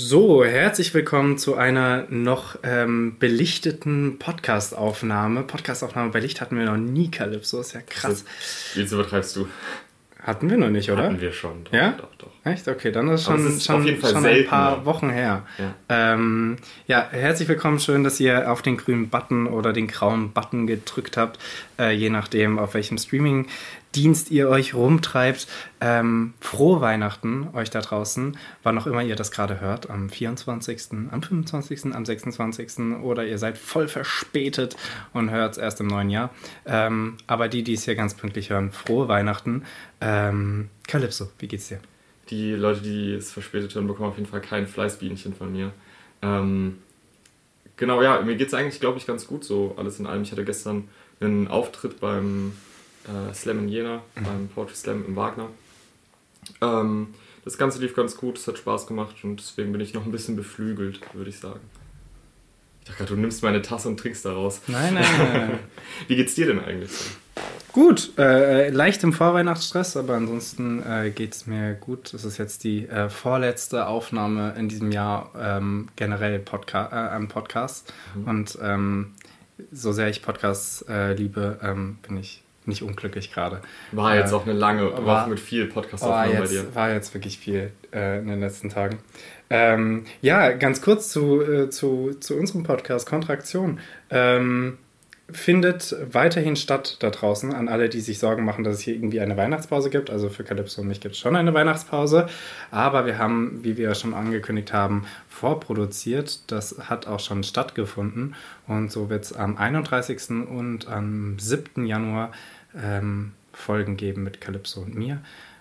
So, herzlich willkommen zu einer noch ähm, belichteten Podcast-Aufnahme. Podcast-Aufnahme bei Licht hatten wir noch nie, Calypso. Ist ja krass. Jetzt übertreibst du. Hatten wir noch nicht, oder? Hatten wir schon. Doch, Ja? Doch, doch. Echt? Okay, dann ist schon, es ist schon, schon ein paar. Wochen her. Ja. Ähm, ja, herzlich willkommen. Schön, dass ihr auf den grünen Button oder den grauen Button gedrückt habt, äh, je nachdem, auf welchem Streaming-Dienst ihr euch rumtreibt. Ähm, frohe Weihnachten euch da draußen, wann auch immer ihr das gerade hört, am 24., am 25., am 26. oder ihr seid voll verspätet und hört es erst im neuen Jahr. Ähm, aber die, die es hier ganz pünktlich hören, frohe Weihnachten. Ähm, Calypso, wie geht's dir? Die Leute, die es verspätet hören, bekommen auf jeden Fall kein Fleißbienchen von mir. Ähm, genau, ja, mir geht es eigentlich, glaube ich, ganz gut so. Alles in allem. Ich hatte gestern einen Auftritt beim äh, Slam in Jena, beim Poetry Slam im Wagner. Ähm, das Ganze lief ganz gut, es hat Spaß gemacht und deswegen bin ich noch ein bisschen beflügelt, würde ich sagen. Ich dachte gerade, du nimmst meine Tasse und trinkst daraus. Nein, nein, nein. nein. Wie geht's dir denn eigentlich? Gut, äh, leicht im Vorweihnachtsstress, aber ansonsten äh, geht es mir gut. Es ist jetzt die äh, vorletzte Aufnahme in diesem Jahr ähm, generell Podca äh, am Podcast. Und ähm, so sehr ich Podcasts äh, liebe, ähm, bin ich nicht unglücklich gerade. War jetzt Äh, auch eine lange war- Woche mit viel podcast War bei dir. jetzt, war jetzt wirklich viel äh, in den letzten Tagen. Ähm, ja, ganz kurz zu, äh, zu, zu unserem Podcast Kontraktion. Ähm, findet weiterhin statt da draußen an alle, die sich Sorgen machen, dass es hier irgendwie eine Weihnachtspause gibt. Also für Calypso und mich gibt es schon eine Weihnachtspause. Aber wir haben, wie wir schon angekündigt haben, vorproduziert. Das hat auch schon stattgefunden. Und so wird es am 31. und am 7. Januar ähm, Folgen geben mit Calypso und mir.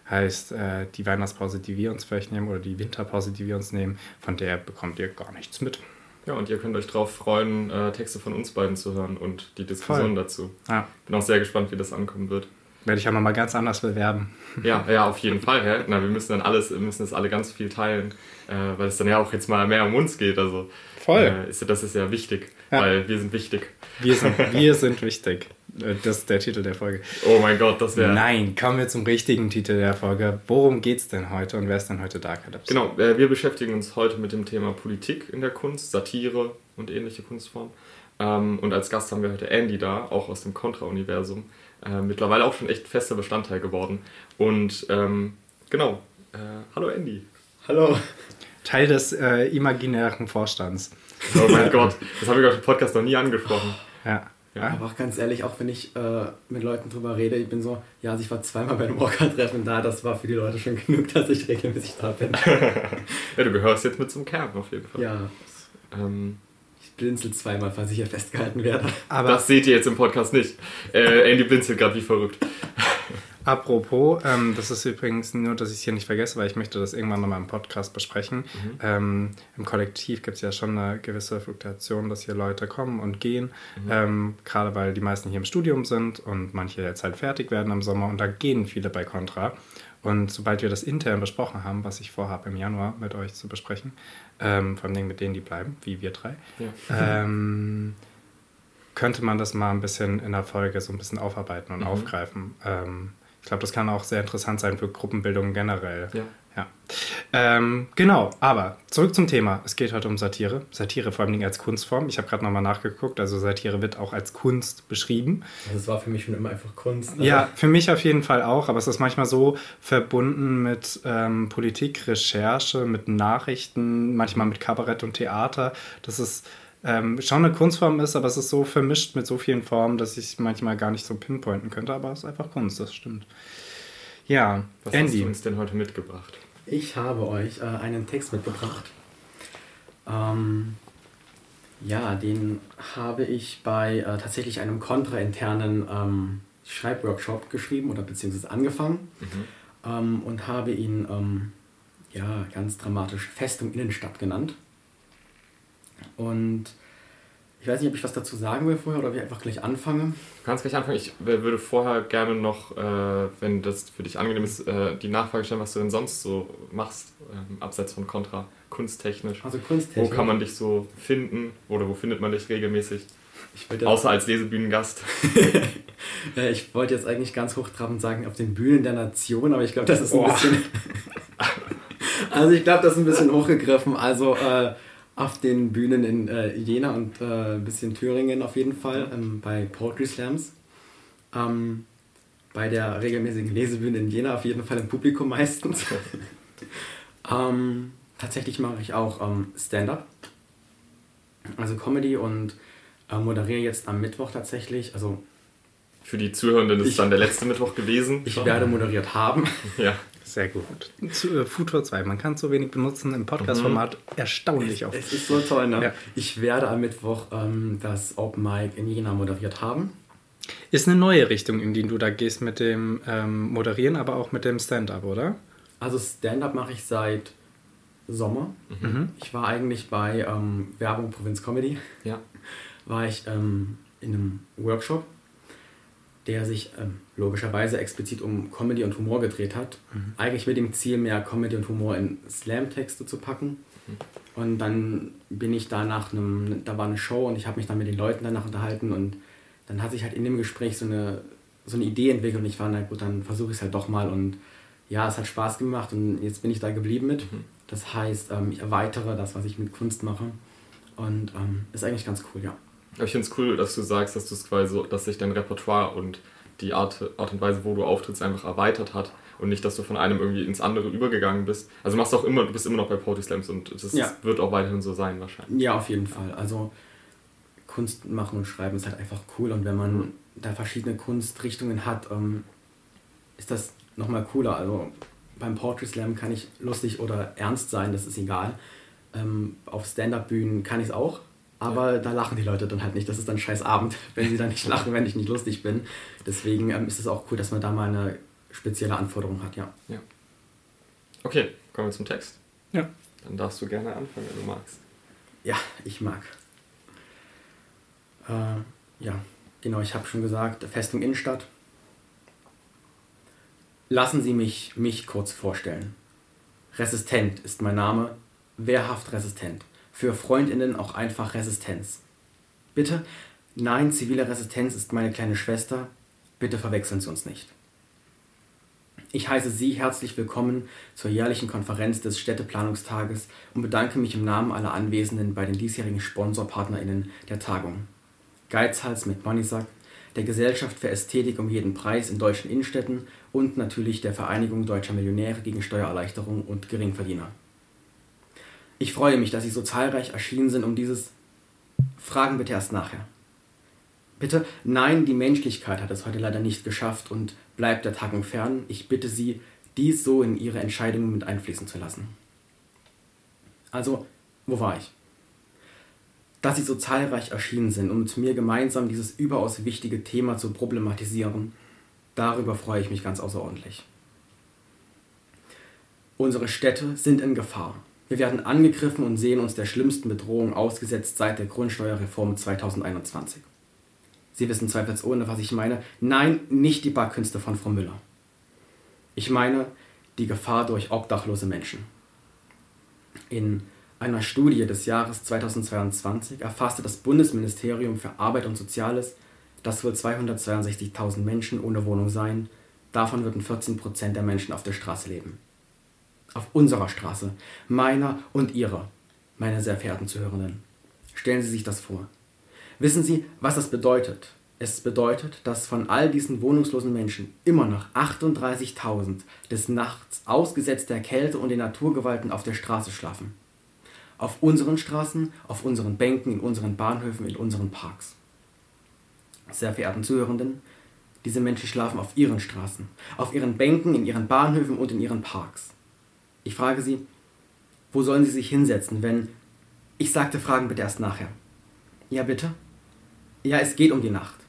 Heißt, äh, die Weihnachtspause, die wir uns vielleicht nehmen, oder die Winterpause, die wir uns nehmen, von der bekommt ihr gar nichts mit. Ja, und ihr könnt euch drauf freuen, äh, Texte von uns beiden zu hören und die Diskussion Voll. dazu. Ja, Bin auch sehr gespannt, wie das ankommen wird. werde ich auch nochmal ganz anders bewerben. Ja, ja, auf jeden Fall. Hä? Na, wir müssen dann alles, wir müssen das alle ganz viel teilen, äh, weil es dann ja auch jetzt mal mehr um uns geht. Also Voll. Äh, ist, das ist ja wichtig, Ja. weil wir sind wichtig. Wir sind, wir sind wichtig. Äh, Das ist der Titel der Folge. Oh mein Gott, das wäre. Nein, kommen wir zum richtigen Titel der Folge. Worum geht's denn heute und wer ist denn heute da, Calypso? Genau, äh, wir beschäftigen uns heute mit dem Thema Politik in der Kunst, Satire und ähnliche Kunstformen. Ähm, und als Gast haben wir heute Andy da, auch aus dem Contra-Universum. Äh, mittlerweile auch schon echt fester Bestandteil geworden. Und ähm, genau, äh, hallo Andy. Hallo. Teil des äh, imaginären Vorstands. Oh mein Gott, das habe ich auf dem Podcast noch nie angesprochen. Ja. Ja. Aber auch ganz ehrlich, auch wenn ich äh, mit Leuten drüber rede, ich bin so, ja, also ich war zweimal bei einem Walker-Treffen da, das war für die Leute schon genug, dass ich regelmäßig da bin. Ja, du gehörst jetzt mit zum Kern auf jeden Fall. Ja, Ähm, ich blinzel zweimal, falls ich hier festgehalten werde. Aber das seht ihr jetzt im Podcast nicht. Äh, Andy blinzelt gerade wie verrückt. Apropos, ähm, das ist übrigens nur, dass ich es hier nicht vergesse, weil ich möchte das irgendwann nochmal im Podcast besprechen. Ähm, Im Kollektiv gibt es ja schon eine gewisse Fluktuation, dass hier Leute kommen und gehen. Ähm, Gerade weil die meisten hier im Studium sind und manche jetzt halt fertig werden im Sommer und da gehen viele bei Contra. Und sobald wir das intern besprochen haben, was ich vorhabe im Januar mit euch zu besprechen, ähm, vor allem mit denen, die bleiben, wie wir drei, Ja. ähm, könnte man das mal ein bisschen in der Folge so ein bisschen aufarbeiten und aufgreifen. Ich glaube, das kann auch sehr interessant sein für Gruppenbildung generell. Ja. Ja. Ähm, genau, aber zurück zum Thema. Es geht heute um Satire. Satire vor allem als Kunstform. Ich habe gerade nochmal nachgeguckt. Also Satire wird auch als Kunst beschrieben. Also es war für mich schon immer einfach Kunst. Also Ja, für mich auf jeden Fall auch, aber es ist manchmal so verbunden mit ähm, Politik, Recherche, mit Nachrichten, manchmal mit Kabarett und Theater, dass es ähm, schon eine Kunstform ist, aber es ist so vermischt mit so vielen Formen, dass ich manchmal gar nicht so pinpointen könnte, aber es ist einfach Kunst, das stimmt. Ja, Was hast Andy. du uns denn heute mitgebracht? Ich habe euch äh, einen Text mitgebracht. Ähm, ja, den habe ich bei äh, tatsächlich einem kontrainternen ähm, Schreibworkshop geschrieben oder beziehungsweise angefangen ähm, und habe ihn ähm, ja, ganz dramatisch Festung Innenstadt genannt. Und ich weiß nicht, ob ich was dazu sagen will vorher oder ob ich einfach gleich anfange. Du kannst gleich anfangen. Ich würde vorher gerne noch, äh, wenn das für dich angenehm ist, äh, die Nachfrage stellen, was du denn sonst so machst, ähm, abseits von Contra, kunsttechnisch. Also Wo Kunsttechnik. kann man dich so finden oder wo findet man dich regelmäßig? Außer als Lesebühnengast. äh, ich wollte jetzt eigentlich ganz hochtrabend sagen, auf den Bühnen der Nation, aber ich glaube, das ist ein Boah. bisschen Also ich glaube, das ist ein bisschen hochgegriffen. Also äh, auf den Bühnen in äh, Jena und äh, ein bisschen Thüringen auf jeden Fall, ähm, bei Poetry Slams. Ähm, bei der regelmäßigen Lesebühne in Jena auf jeden Fall im Publikum meistens. ähm, tatsächlich mache ich auch ähm, Stand-up, also Comedy und äh, moderiere jetzt am Mittwoch tatsächlich. Also für die Zuhörenden ist es dann der letzte Mittwoch gewesen. Ich werde moderiert haben. Ja. Sehr gut. Zu, äh, Futur 2, man kann es so wenig benutzen im Podcast-Format. Mhm. Erstaunlich oft. Es ist so toll, ne? Ja. Ich werde am Mittwoch ähm, das Open Mic in Jena moderiert haben. Ist eine neue Richtung, in die du da gehst mit dem ähm, Moderieren, aber auch mit dem Stand-up, oder? Also Stand-up mache ich seit Sommer. Mhm. Ich war eigentlich bei ähm, Werbung Provinz Comedy. Ja. War ich ähm, in einem Workshop, der sich ähm, logischerweise explizit um Comedy und Humor gedreht hat. Mhm. Eigentlich mit dem Ziel, mehr Comedy und Humor in Slam-Texte zu packen. Mhm. Und dann bin ich da nach einem, da war eine Show und ich habe mich dann mit den Leuten danach unterhalten und dann hat sich halt in dem Gespräch so eine, so eine Idee entwickelt und ich war, na gut, dann versuche ich es halt doch mal und ja, es hat Spaß gemacht und jetzt bin ich da geblieben mit. Mhm. Das heißt, ähm, ich erweitere das, was ich mit Kunst mache und ähm, ist eigentlich ganz cool, ja. Ich finde es cool, dass du sagst, dass du es quasi so, dass sich dein Repertoire und die Art, Art und Weise, wo du auftrittst, einfach erweitert hat und nicht, dass du von einem irgendwie ins andere übergegangen bist. Also du machst auch immer, du bist immer noch bei Poetry Slams und das ja. wird auch weiterhin so sein wahrscheinlich. Ja, auf jeden Fall. Also Kunst machen und schreiben ist halt einfach cool und wenn man mhm. da verschiedene Kunstrichtungen hat, ähm, ist das nochmal cooler. Also beim Poetry Slam kann ich lustig oder ernst sein, das ist egal. Ähm, auf Stand-Up-Bühnen kann ich es auch, aber ja. da lachen die Leute dann halt nicht. Das ist dann scheiß Abend, wenn sie dann nicht lachen, wenn ich nicht lustig bin. Deswegen ähm, ist es auch cool, dass man da mal eine spezielle Anforderung hat, ja. ja. Okay, kommen wir zum Text. Ja. Dann darfst du gerne anfangen, wenn du magst. Ja, ich mag. Äh, ja, genau, ich habe schon gesagt, Festung Innenstadt. Lassen Sie mich mich kurz vorstellen. Resistent ist mein Name, wehrhaft resistent. Für Freundinnen auch einfach Resistenz. Bitte, nein, zivile Resistenz ist meine kleine Schwester. Bitte verwechseln Sie uns nicht. Ich heiße Sie herzlich willkommen zur jährlichen Konferenz des Städteplanungstages und bedanke mich im Namen aller Anwesenden bei den diesjährigen SponsorpartnerInnen der Tagung. Geizhals mit Moneysack, der Gesellschaft für Ästhetik um jeden Preis in deutschen Innenstädten und natürlich der Vereinigung Deutscher Millionäre gegen Steuererleichterung und Geringverdiener. Ich freue mich, dass Sie so zahlreich erschienen sind, um dieses Fragen bitte erst nachher. Bitte, nein, die Menschlichkeit hat es heute leider nicht geschafft und bleibt der Tagung fern. Ich bitte Sie, dies so in Ihre Entscheidungen mit einfließen zu lassen. Also, wo war ich? dass sie so zahlreich erschienen sind und mit mir gemeinsam dieses überaus wichtige Thema zu problematisieren, darüber freue ich mich ganz außerordentlich. Unsere Städte sind in Gefahr. Wir werden angegriffen und sehen uns der schlimmsten Bedrohung ausgesetzt seit der Grundsteuerreform 2021. Sie wissen zweifelsohne, was ich meine. Nein, nicht die Backkünste von Frau Müller. Ich meine die Gefahr durch obdachlose Menschen. In einer Studie des Jahres 2022 erfasste das Bundesministerium für Arbeit und Soziales, dass wohl 262.000 Menschen ohne Wohnung seien, davon würden 14 Prozent der Menschen auf der Straße leben. Auf unserer Straße, meiner und ihrer, meine sehr verehrten Zuhörenden. Stellen Sie sich das vor. Wissen Sie, was das bedeutet? Es bedeutet, dass von all diesen wohnungslosen Menschen immer noch 38.000 des Nachts ausgesetzt der Kälte und den Naturgewalten auf der Straße schlafen. Auf unseren Straßen, auf unseren Bänken, in unseren Bahnhöfen, in unseren Parks. Sehr verehrten Zuhörenden, diese Menschen schlafen auf ihren Straßen, auf ihren Bänken, in ihren Bahnhöfen und in ihren Parks. Ich frage Sie, wo sollen Sie sich hinsetzen, wenn... Ich sagte, fragen bitte erst nachher. Ja, bitte? Ja, es geht um die Nacht.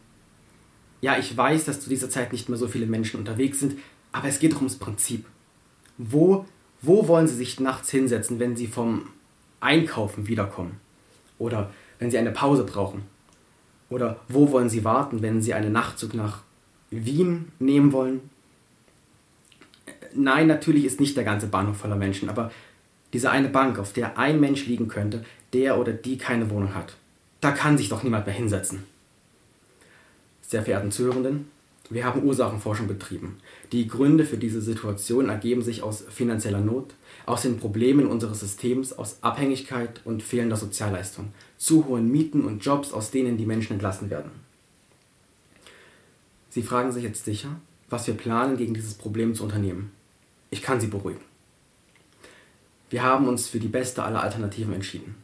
Ja, ich weiß, dass zu dieser Zeit nicht mehr so viele Menschen unterwegs sind, aber es geht doch ums Prinzip. Wo, wo wollen Sie sich nachts hinsetzen, wenn Sie vom Einkaufen wiederkommen? Oder wenn Sie eine Pause brauchen? Oder wo wollen Sie warten, wenn Sie einen Nachtzug nach Wien nehmen wollen? Nein, natürlich ist nicht der ganze Bahnhof voller Menschen, aber diese eine Bank, auf der ein Mensch liegen könnte, der oder die keine Wohnung hat, da kann sich doch niemand mehr hinsetzen. Sehr verehrten Zuhörenden, Wir haben Ursachenforschung betrieben. Die Gründe für diese Situation ergeben sich aus finanzieller Not, aus den Problemen unseres Systems, aus Abhängigkeit und fehlender Sozialleistung, zu hohen Mieten und Jobs, aus denen die Menschen entlassen werden. Sie fragen sich jetzt sicher, was wir planen, gegen dieses Problem zu unternehmen. Ich kann Sie beruhigen. Wir haben uns für die beste aller Alternativen entschieden.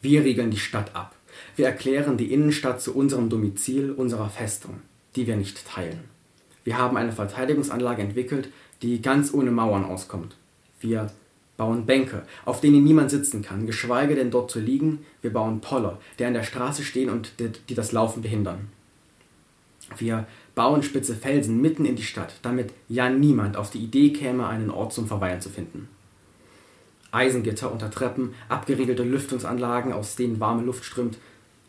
Wir regeln die Stadt ab. Wir erklären die Innenstadt zu unserem Domizil, unserer Festung, die wir nicht teilen. Wir haben eine Verteidigungsanlage entwickelt, die ganz ohne Mauern auskommt. Wir bauen Bänke, auf denen niemand sitzen kann, geschweige denn dort zu liegen. Wir bauen Poller, die an der Straße stehen und die das Laufen behindern. Wir bauen spitze Felsen mitten in die Stadt, damit ja niemand auf die Idee käme, einen Ort zum Verweilen zu finden. Eisengitter unter Treppen, abgeriegelte Lüftungsanlagen, aus denen warme Luft strömt.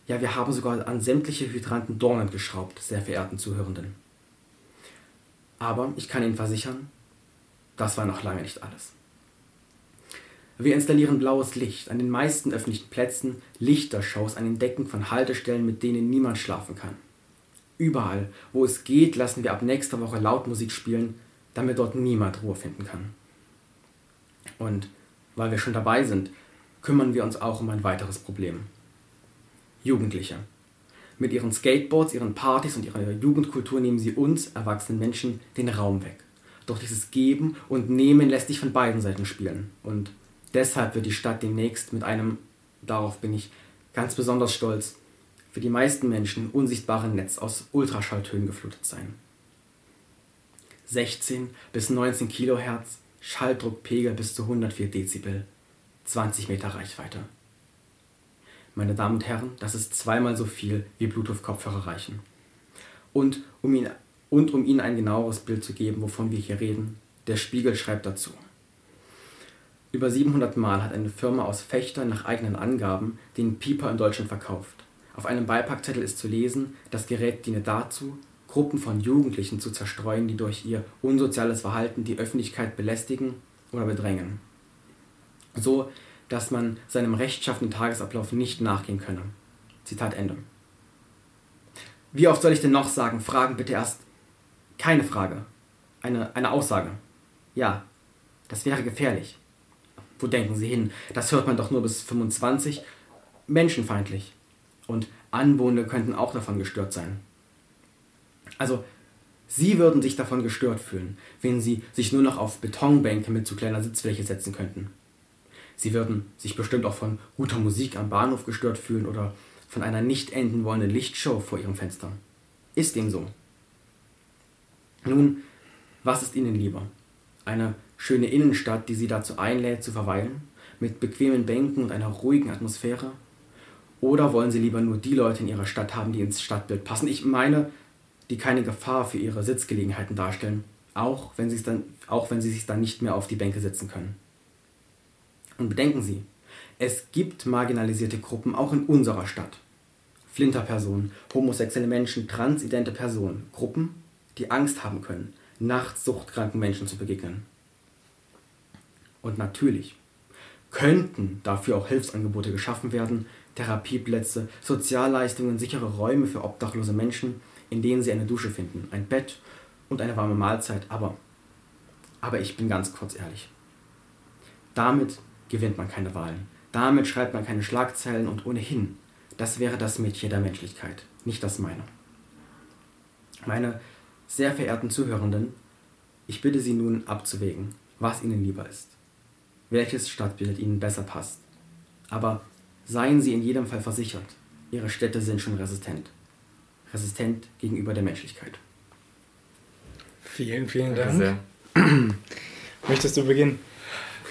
Ja, wir haben sogar an sämtliche Hydranten Dornen geschraubt, sehr verehrten Zuhörenden. Aber ich kann Ihnen versichern, das war noch lange nicht alles. Wir installieren blaues Licht an den meisten öffentlichen Plätzen, Lichtershows an den Decken von Haltestellen, mit denen niemand schlafen kann. Überall, wo es geht, lassen wir ab nächster Woche Lautmusik spielen, damit dort niemand Ruhe finden kann. Und weil wir schon dabei sind, kümmern wir uns auch um ein weiteres Problem. Jugendliche. Mit ihren Skateboards, ihren Partys und ihrer Jugendkultur nehmen sie uns, erwachsenen Menschen, den Raum weg. Doch dieses Geben und Nehmen lässt sich von beiden Seiten spielen. Und deshalb wird die Stadt demnächst mit einem, darauf bin ich ganz besonders stolz, für die meisten Menschen unsichtbaren Netz aus Ultraschalltönen geflutet sein. 16 bis 19 Kilohertz, Schalldruckpegel bis zu 104 Dezibel, 20 Meter Reichweite. Meine Damen und Herren, das ist zweimal so viel, wie Bluetooth-Kopfhörer reichen. Und um, ihn, und um Ihnen ein genaueres Bild zu geben, wovon wir hier reden, der Spiegel schreibt dazu. Über 700 Mal hat eine Firma aus Fechter nach eigenen Angaben den Pieper in Deutschland verkauft. Auf einem Beipackzettel ist zu lesen, das Gerät diene dazu, Gruppen von Jugendlichen zu zerstreuen, die durch ihr unsoziales Verhalten die Öffentlichkeit belästigen oder bedrängen. So, dass man seinem rechtschaffenen Tagesablauf nicht nachgehen könne. Zitat Ende. Wie oft soll ich denn noch sagen, Fragen bitte erst keine Frage. Eine, eine Aussage. Ja, das wäre gefährlich. Wo denken Sie hin? Das hört man doch nur bis 25. Menschenfeindlich. Und Anwohner könnten auch davon gestört sein. Also, Sie würden sich davon gestört fühlen, wenn Sie sich nur noch auf Betonbänke mit zu kleiner Sitzfläche setzen könnten. Sie würden sich bestimmt auch von guter Musik am Bahnhof gestört fühlen oder von einer nicht enden wollenden Lichtshow vor Ihrem Fenster. Ist dem so? Nun, was ist Ihnen lieber? Eine schöne Innenstadt, die Sie dazu einlädt, zu verweilen, mit bequemen Bänken und einer ruhigen Atmosphäre? Oder wollen Sie lieber nur die Leute in Ihrer Stadt haben, die ins Stadtbild passen? Ich meine, die keine Gefahr für ihre Sitzgelegenheiten darstellen, auch wenn, sie dann, auch wenn sie sich dann nicht mehr auf die Bänke setzen können. Und bedenken Sie, es gibt marginalisierte Gruppen auch in unserer Stadt. Flinterpersonen, homosexuelle Menschen, transidente Personen, Gruppen, die Angst haben können, nachts suchtkranken Menschen zu begegnen. Und natürlich könnten dafür auch Hilfsangebote geschaffen werden, Therapieplätze, Sozialleistungen, sichere Räume für obdachlose Menschen, in denen sie eine Dusche finden, ein Bett und eine warme Mahlzeit. Aber, aber ich bin ganz kurz ehrlich. Damit gewinnt man keine Wahlen. Damit schreibt man keine Schlagzeilen und ohnehin, das wäre das Mädchen der Menschlichkeit, nicht das meine. Meine sehr verehrten Zuhörenden, ich bitte Sie nun abzuwägen, was Ihnen lieber ist, welches Stadtbild Ihnen besser passt. Aber seien Sie in jedem Fall versichert, Ihre Städte sind schon resistent resistent gegenüber der Menschlichkeit. Vielen, vielen Dank. Sehr. Möchtest du beginnen?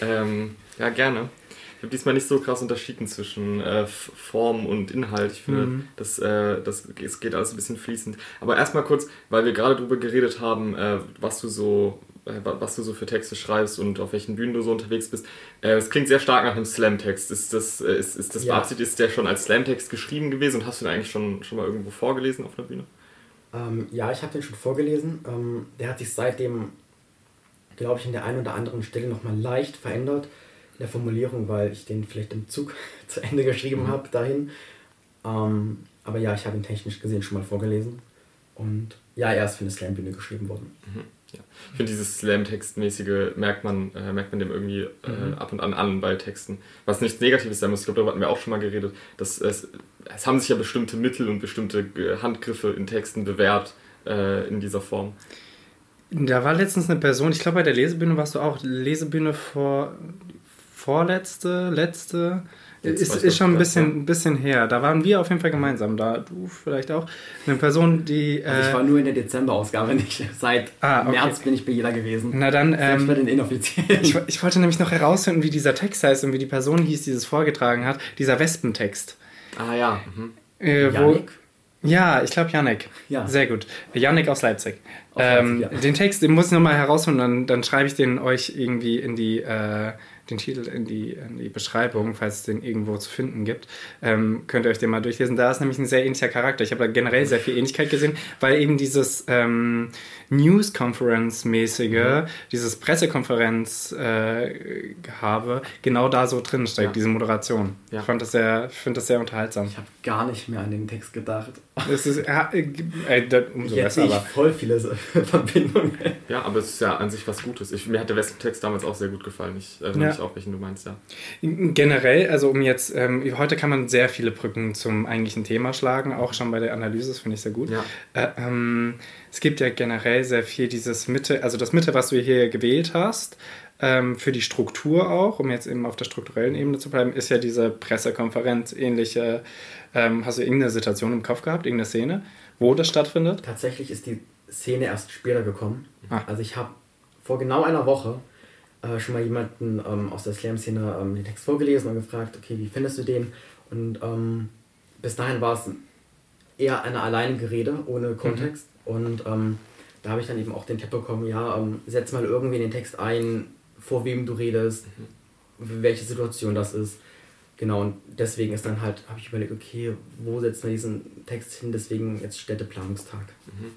Ähm, ja, gerne. Ich habe diesmal nicht so krass unterschieden zwischen äh, Form und Inhalt. Ich finde, mhm. das, äh, das, es geht alles ein bisschen fließend. Aber erstmal kurz, weil wir gerade darüber geredet haben, äh, was du so was du so für Texte schreibst und auf welchen Bühnen du so unterwegs bist. Äh, es klingt sehr stark nach einem Slam-Text. Ist das, äh, ist, ist das ja. beabsichtigt, ist der schon als Slam-Text geschrieben gewesen und hast du den eigentlich schon, schon mal irgendwo vorgelesen auf der Bühne? Ähm, ja, ich habe den schon vorgelesen. Ähm, der hat sich seitdem, glaube ich, in der einen oder anderen Stelle nochmal leicht verändert in der Formulierung, weil ich den vielleicht im Zug zu Ende geschrieben mhm. habe dahin. Ähm, aber ja, ich habe ihn technisch gesehen schon mal vorgelesen. Und ja, er ist für eine Slam-Bühne geschrieben worden. Mhm. Ja. Ich finde dieses Slam-Text-mäßige merkt man, äh, merkt man dem irgendwie äh, mhm. ab und an an bei Texten. Was nichts Negatives sein muss, ich glaube, darüber hatten wir auch schon mal geredet, dass es, es haben sich ja bestimmte Mittel und bestimmte äh, Handgriffe in Texten bewährt äh, in dieser Form. Da war letztens eine Person, ich glaube bei der Lesebühne warst du auch, Lesebühne vor vorletzte, letzte, ist, ist schon ein bisschen, bisschen her. Da waren wir auf jeden Fall gemeinsam. Da du vielleicht auch. Eine Person, die. Also ich war nur in der Dezemberausgabe nicht. Seit ah, okay. März bin ich bei jeder gewesen. Na dann. Ähm, bei den inoffiziellen. Ich, ich, wollte nämlich noch herausfinden, wie dieser Text heißt und wie die Person hieß, die es vorgetragen hat. Dieser Wespentext. Ah ja. Mhm. Äh, wo, ja, ich glaube Janek. Ja. Sehr gut. Janek aus Leipzig. Aus ähm, Leipzig ja. Den Text, den muss ich nochmal herausfinden, dann, dann schreibe ich den euch irgendwie in die, äh, den Titel in die, in die Beschreibung, falls es den irgendwo zu finden gibt. Ähm, könnt ihr euch den mal durchlesen. Da ist nämlich ein sehr ähnlicher Charakter. Ich habe da generell sehr viel Ähnlichkeit gesehen, weil eben dieses ähm, News Conference mäßige, mhm. dieses Pressekonferenz äh, habe, genau da so drin steckt, ja. diese Moderation. Ja. Ich fand das sehr, finde das sehr unterhaltsam. Ich habe gar nicht mehr an den Text gedacht. Das ist äh, äh, umso Jetzt besser. Ich voll viele Verbindungen. Ja, aber es ist ja an sich was Gutes. Ich, mir hat der Westtext damals auch sehr gut gefallen. Ich erinnere ja. mich auch, welchen du meinst, ja. Generell, also um jetzt, ähm, heute kann man sehr viele Brücken zum eigentlichen Thema schlagen, auch schon bei der Analyse, das finde ich sehr gut. Ja. Äh, ähm, es gibt ja generell sehr viel dieses Mitte, also das Mitte, was du hier gewählt hast, ähm, für die Struktur auch, um jetzt eben auf der strukturellen Ebene zu bleiben, ist ja diese Pressekonferenz ähnliche. Ähm, hast du irgendeine Situation im Kopf gehabt, irgendeine Szene, wo das stattfindet? Tatsächlich ist die Szene erst später gekommen. Ah. Also ich habe vor genau einer Woche äh, schon mal jemanden ähm, aus der Slam-Szene ähm, den Text vorgelesen und gefragt, okay, wie findest du den? Und ähm, bis dahin war es eher eine alleinige Rede ohne Kontext. Und ähm, da habe ich dann eben auch den Tipp bekommen, ja, ähm, setz mal irgendwie in den Text ein, vor wem du redest, welche Situation das ist. Genau, und deswegen ist dann halt, habe ich überlegt, okay, wo setzt man diesen Text hin? Deswegen jetzt Städteplanungstag.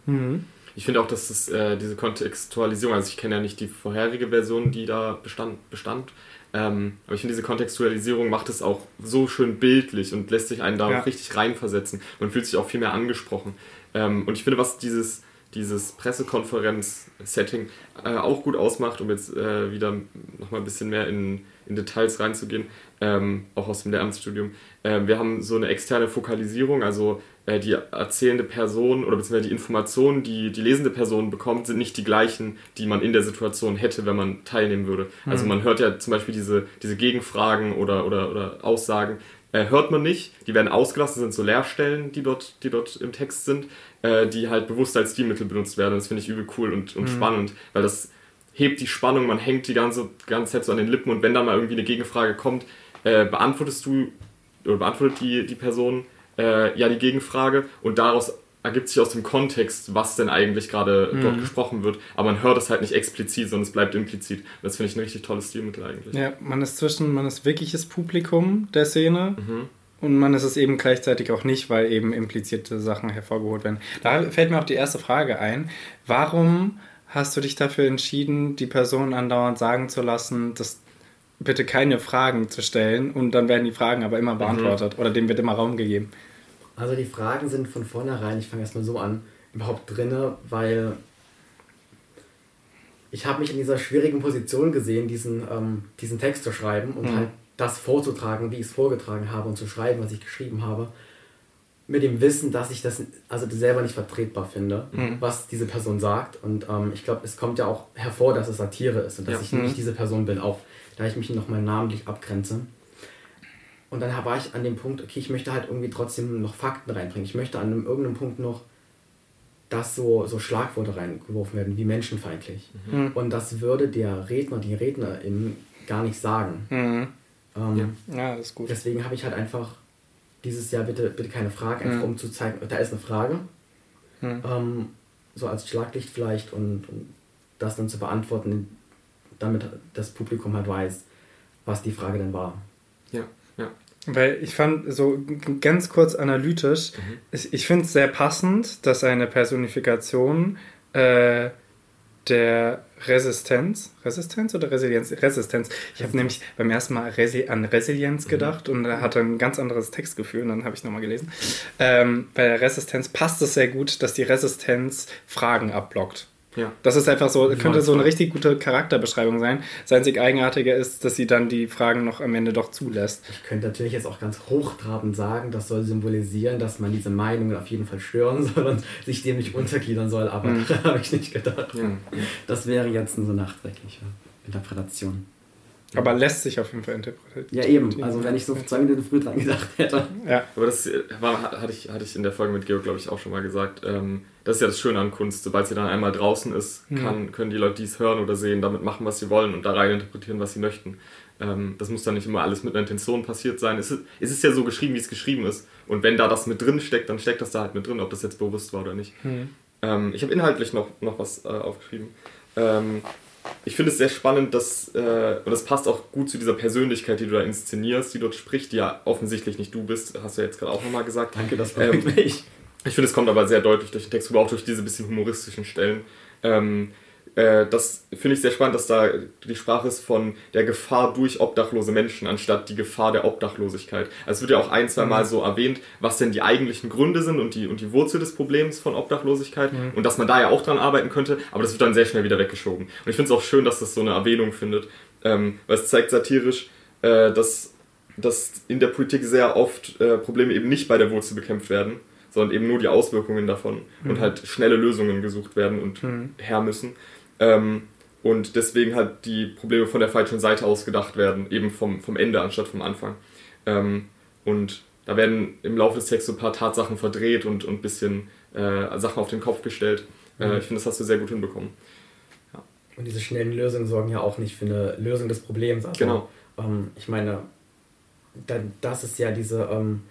Mhm. Mhm. Ich finde auch, dass das, äh, diese Kontextualisierung, also ich kenne ja nicht die vorherige Version, die da bestand, bestand ähm, aber ich finde, diese Kontextualisierung macht es auch so schön bildlich und lässt sich einen da ja. richtig reinversetzen. Man fühlt sich auch viel mehr angesprochen. Ähm, und ich finde, was dieses, dieses Pressekonferenz-Setting äh, auch gut ausmacht, um jetzt äh, wieder nochmal ein bisschen mehr in, in Details reinzugehen, ähm, auch aus dem Lehramtsstudium. Äh, wir haben so eine externe Fokalisierung, also die erzählende Person oder beziehungsweise die Informationen, die die lesende Person bekommt, sind nicht die gleichen, die man in der Situation hätte, wenn man teilnehmen würde. Mhm. Also man hört ja zum Beispiel diese, diese Gegenfragen oder, oder, oder Aussagen, äh, hört man nicht. Die werden ausgelassen, sind so Leerstellen, die dort, die dort im Text sind, äh, die halt bewusst als Stilmittel benutzt werden. Das finde ich übel cool und, und mhm. spannend, weil das hebt die Spannung, man hängt die ganze, ganze Zeit so an den Lippen und wenn da mal irgendwie eine Gegenfrage kommt, äh, beantwortest du oder beantwortet die, die Person äh, ja die Gegenfrage und daraus ergibt sich aus dem Kontext, was denn eigentlich gerade mhm. dort gesprochen wird. Aber man hört es halt nicht explizit, sondern es bleibt implizit. Das finde ich ein richtig tolles Stilmittel eigentlich. Ja, man ist zwischen, man ist wirkliches Publikum der Szene. Mhm. Und man ist es eben gleichzeitig auch nicht, weil eben implizierte Sachen hervorgeholt werden. Da fällt mir auch die erste Frage ein. Warum hast du dich dafür entschieden, die Person andauernd sagen zu lassen, dass bitte keine Fragen zu stellen und dann werden die Fragen aber immer mhm. beantwortet mhm. oder dem wird immer Raum gegeben? Also die Fragen sind von vornherein, ich fange erstmal so an, überhaupt drinne, weil ich habe mich in dieser schwierigen Position gesehen, diesen, ähm, diesen Text zu schreiben und mhm. halt das vorzutragen, wie ich es vorgetragen habe und zu schreiben, was ich geschrieben habe, mit dem Wissen, dass ich das also selber nicht vertretbar finde, mhm. was diese Person sagt. Und ähm, ich glaube, es kommt ja auch hervor, dass es Satire ist und dass ja. ich nicht mhm. diese Person bin, auch da ich mich nochmal namentlich abgrenze. Und dann war ich an dem Punkt, okay, ich möchte halt irgendwie trotzdem noch Fakten reinbringen. Ich möchte an einem, irgendeinem Punkt noch, dass so, so Schlagworte reingeworfen werden, wie menschenfeindlich. Mhm. Und das würde der Redner, die Rednerin gar nicht sagen. Mhm. Ähm, ja. ja, das ist gut. Deswegen habe ich halt einfach dieses Jahr bitte, bitte keine Frage, einfach mhm. um zu zeigen, da ist eine Frage. Mhm. Ähm, so als Schlaglicht vielleicht und, und das dann zu beantworten, damit das Publikum halt weiß, was die Frage denn war. Ja. Weil ich fand, so ganz kurz analytisch, mhm. ich, ich finde es sehr passend, dass eine Personifikation äh, der Resistenz. Resistenz oder Resilienz? Resistenz. Ich habe nämlich beim ersten Mal Resi an Resilienz gedacht und er hatte ein ganz anderes Textgefühl und dann habe ich nochmal gelesen. Ähm, bei der Resistenz passt es sehr gut, dass die Resistenz Fragen abblockt. Ja. Das ist einfach so, könnte so eine richtig gute Charakterbeschreibung sein. Das einzig Eigenartige ist, dass sie dann die Fragen noch am Ende doch zulässt. Ich könnte natürlich jetzt auch ganz hochtrabend sagen, das soll symbolisieren, dass man diese Meinungen auf jeden Fall stören soll und sich dem nicht untergliedern soll, aber Mhm. daran habe ich nicht gedacht. Ja. Das wäre jetzt eine so nachträgliche Interpretation. Aber lässt sich auf jeden Fall interpretieren. Ja, eben. Also, wenn ich so zwei Minuten früh dran gedacht hätte. Ja. Aber das äh, war, hatte, ich, hatte ich in der Folge mit Georg, glaube ich, auch schon mal gesagt. Ähm, das ist ja das Schöne an Kunst. Sobald sie dann einmal draußen ist, Mhm. kann, können die Leute dies hören oder sehen, damit machen, was sie wollen und da rein interpretieren, was sie möchten. Ähm, das muss dann nicht immer alles mit einer Intention passiert sein. Es ist, es ist ja so geschrieben, wie es geschrieben ist. Und wenn da das mit drin steckt, dann steckt das da halt mit drin, ob das jetzt bewusst war oder nicht. Mhm. Ähm, ich habe inhaltlich noch, noch was äh, aufgeschrieben. Ähm, ich finde es sehr spannend, dass, äh, und das passt auch gut zu dieser Persönlichkeit, die du da inszenierst, die dort spricht, die ja offensichtlich nicht du bist, hast du ja jetzt gerade auch nochmal gesagt. Danke, das Ähm, freut mich. Ich finde, es kommt aber sehr deutlich durch den Text rüber, auch durch diese bisschen humoristischen Stellen. Ähm, äh, das finde ich sehr spannend, dass da die Sprache ist von der Gefahr durch obdachlose Menschen anstatt die Gefahr der Obdachlosigkeit. Also es wird ja auch ein, zwei Mal so erwähnt, was denn die eigentlichen Gründe sind und die, und die Wurzel des Problems von Obdachlosigkeit und dass man da ja auch dran arbeiten könnte, aber das wird dann sehr schnell wieder weggeschoben. Und ich finde es auch schön, dass das so eine Erwähnung findet, ähm, weil es zeigt satirisch, äh, dass, dass in der Politik sehr oft äh, Probleme eben nicht bei der Wurzel bekämpft werden, sondern eben nur die Auswirkungen davon und halt schnelle Lösungen gesucht werden und her müssen. Ähm, und deswegen halt die Probleme von der falschen Seite aus gedacht werden, eben vom, vom Ende anstatt vom Anfang. Ähm, und da werden im Laufe des Textes so ein paar Tatsachen verdreht und ein bisschen äh, Sachen auf den Kopf gestellt. Äh, ich finde, das hast du sehr gut hinbekommen. Und diese schnellen Lösungen sorgen ja auch nicht für eine Lösung des Problems. Also, Genau. Ähm, ich meine, da, dass es ja diese ähm,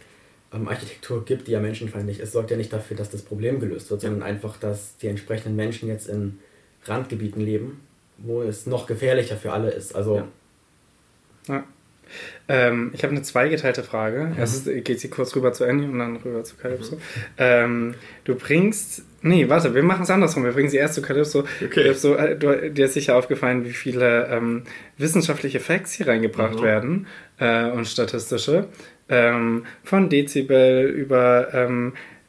ähm, Architektur gibt, die ja menschenfeindlich ist, sorgt ja nicht dafür, dass das Problem gelöst wird, Ja. sondern einfach, dass die entsprechenden Menschen jetzt in Randgebieten leben, wo es noch gefährlicher für alle ist. Also, Ja. Ja. Ähm, ich habe eine zweigeteilte Frage. Mhm. Erst geht sie kurz rüber zu Annie und dann rüber zu Calypso. Ähm, du bringst. Nee, warte, wir machen es andersrum. Wir bringen sie erst zu Calypso. Okay. Calypso, äh, du, dir ist sicher aufgefallen, wie viele ähm, wissenschaftliche Facts hier reingebracht Mhm. werden äh, und statistische. Ähm, von Dezibel über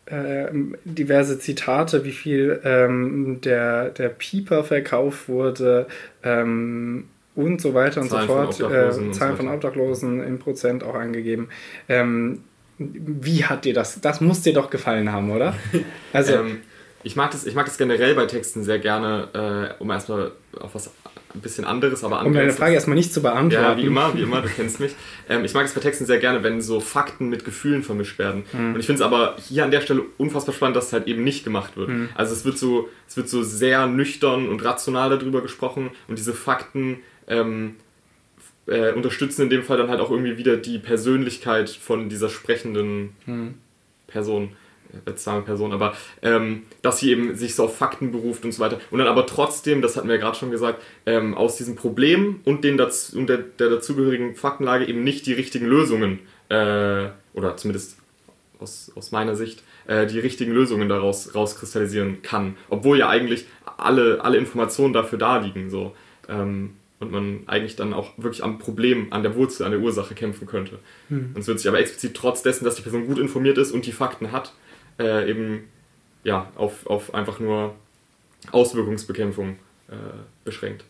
ähm, diverse Zitate, wie viel ähm, der, der Pieper verkauft wurde ähm, und so weiter und Zahlen so von fort. Obdachlosen Äh, so Zahlen von weiter. Obdachlosen in Prozent auch angegeben. Ähm, wie hat dir das? Das muss dir doch gefallen haben, oder? Also, Ähm, ich, mag das, ich mag das generell bei Texten sehr gerne, äh, um erstmal auf was ein bisschen anderes, aber um deine. Frage erstmal nicht zu beantworten. Ja, wie immer, wie immer, du kennst mich. Ähm, ich mag es bei Texten sehr gerne, wenn so Fakten mit Gefühlen vermischt werden. Und ich finde es aber hier an der Stelle unfassbar spannend, dass es halt eben nicht gemacht wird. Also es wird so, es wird so sehr nüchtern und rational darüber gesprochen und diese Fakten ähm, äh, unterstützen in dem Fall dann halt auch irgendwie wieder die Persönlichkeit von dieser sprechenden Person. Wir Person, aber ähm, dass sie eben sich so auf Fakten beruft und so weiter. Und dann aber trotzdem, das hatten wir ja gerade schon gesagt, ähm, aus diesem Problem und, den daz und der, der dazugehörigen Faktenlage eben nicht die richtigen Lösungen, äh, oder zumindest aus, aus meiner Sicht, äh, die richtigen Lösungen daraus rauskristallisieren kann. Obwohl ja eigentlich alle, alle Informationen dafür da liegen. So. Ähm, und man eigentlich dann auch wirklich am Problem, an der Wurzel, an der Ursache kämpfen könnte. Und es wird sich aber explizit trotz dessen, dass die Person gut informiert ist und die Fakten hat, äh, eben ja, auf, auf einfach nur Auswirkungsbekämpfung äh, beschränkt.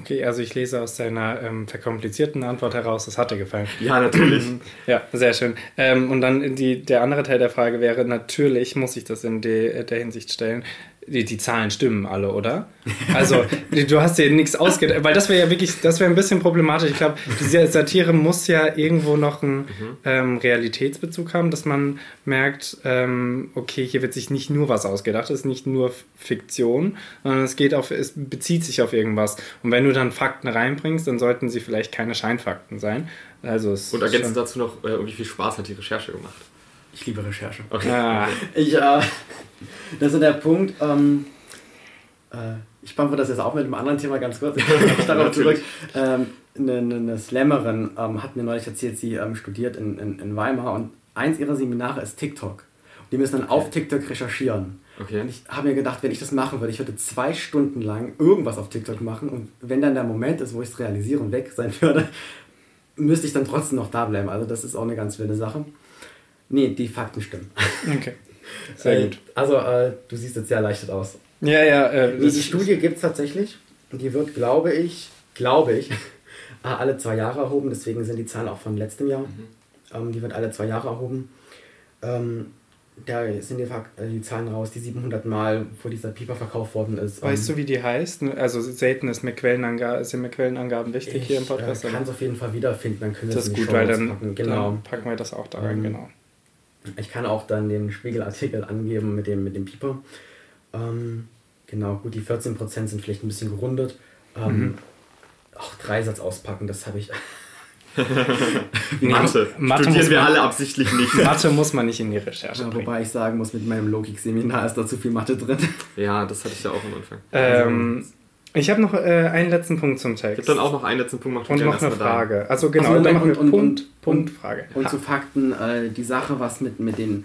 Okay, also ich lese aus deiner ähm, verkomplizierten Antwort heraus, das hat dir gefallen. Ja, natürlich. Ja, sehr schön. Ähm, und dann die, der andere Teil der Frage wäre, natürlich muss ich das in de, der Hinsicht stellen, die, die Zahlen stimmen alle, oder? Also, du hast dir nichts ausgedacht, weil das wäre ja wirklich, das wäre ein bisschen problematisch. Ich glaube, diese Satire muss ja irgendwo noch einen ähm, Realitätsbezug haben, dass man merkt, ähm, okay, hier wird sich nicht nur was ausgedacht, es ist nicht nur Fiktion, sondern es geht auf, es bezieht sich auf irgendwas. Und wenn du dann Fakten reinbringst, dann sollten sie vielleicht keine Scheinfakten sein. Also es Und ergänzend dazu noch, äh, wie viel Spaß hat die Recherche gemacht? Ich liebe Recherche. Okay. Ah, Ich, äh, das ist der Punkt, ähm, äh, ich beantworte das jetzt auch mit einem anderen Thema ganz kurz. Ich darauf zurück. Ähm, eine, eine, Slammerin ähm, hat mir neulich erzählt, sie ähm, studiert in, in, in Weimar und eins ihrer Seminare ist TikTok. Und die müssen dann auf TikTok recherchieren. Okay. Und ich habe mir gedacht, wenn ich das machen würde, ich würde zwei Stunden lang irgendwas auf TikTok machen und wenn dann der Moment ist, wo ich es realisiere und weg sein würde, müsste ich dann trotzdem noch da bleiben. Also das ist auch eine ganz wilde Sache. Nee, die Fakten stimmen. Okay. Sehr Äh, gut. Also äh, du siehst jetzt sehr erleichtert aus. Ja, ja. Äh, Nee, die Studie gibt es tatsächlich. Die wird, glaube ich, glaube ich, alle zwei Jahre erhoben. Deswegen sind die Zahlen auch von letztem Jahr. Ähm, die wird alle zwei Jahre erhoben. Ähm, da sind die, Fak- äh, die Zahlen raus, die 700 Mal, wo dieser Pieper verkauft worden ist. Weißt Ähm, du, wie die heißt? Also selten ist mir Quellenanga sind mir Quellenangaben wichtig ich hier im äh, Podcast. kann aber es auf jeden Fall wiederfinden, dann können wir das es ist die gut, weil dann, packen. Genau. dann packen wir das auch da rein, Mhm. genau. Ich kann auch dann den Spiegelartikel angeben mit dem, mit dem Pieper. Ähm, genau, gut, die 14% sind vielleicht ein bisschen gerundet. Ähm, Mhm. Auch Dreisatz auspacken, das habe ich. Nee, Mathe. Mathe Studieren muss wir man- alle absichtlich nicht. Mathe muss man nicht in die Recherche Ja, bringen. wobei ich sagen muss, mit meinem Logik-Seminar ist da zu viel Mathe drin. ja, das hatte ich ja auch am Anfang. Ähm, ich habe noch äh, einen letzten Punkt zum Ich Text. habe dann auch noch einen letzten Punkt gemacht. und gerne noch eine erstmal da. Frage. Also genau, Ach so, dann Moment, machen wir und- und- Punkt, und- Punkt, Frage. Und Ha. zu Fakten, äh, die Sache, was mit, mit den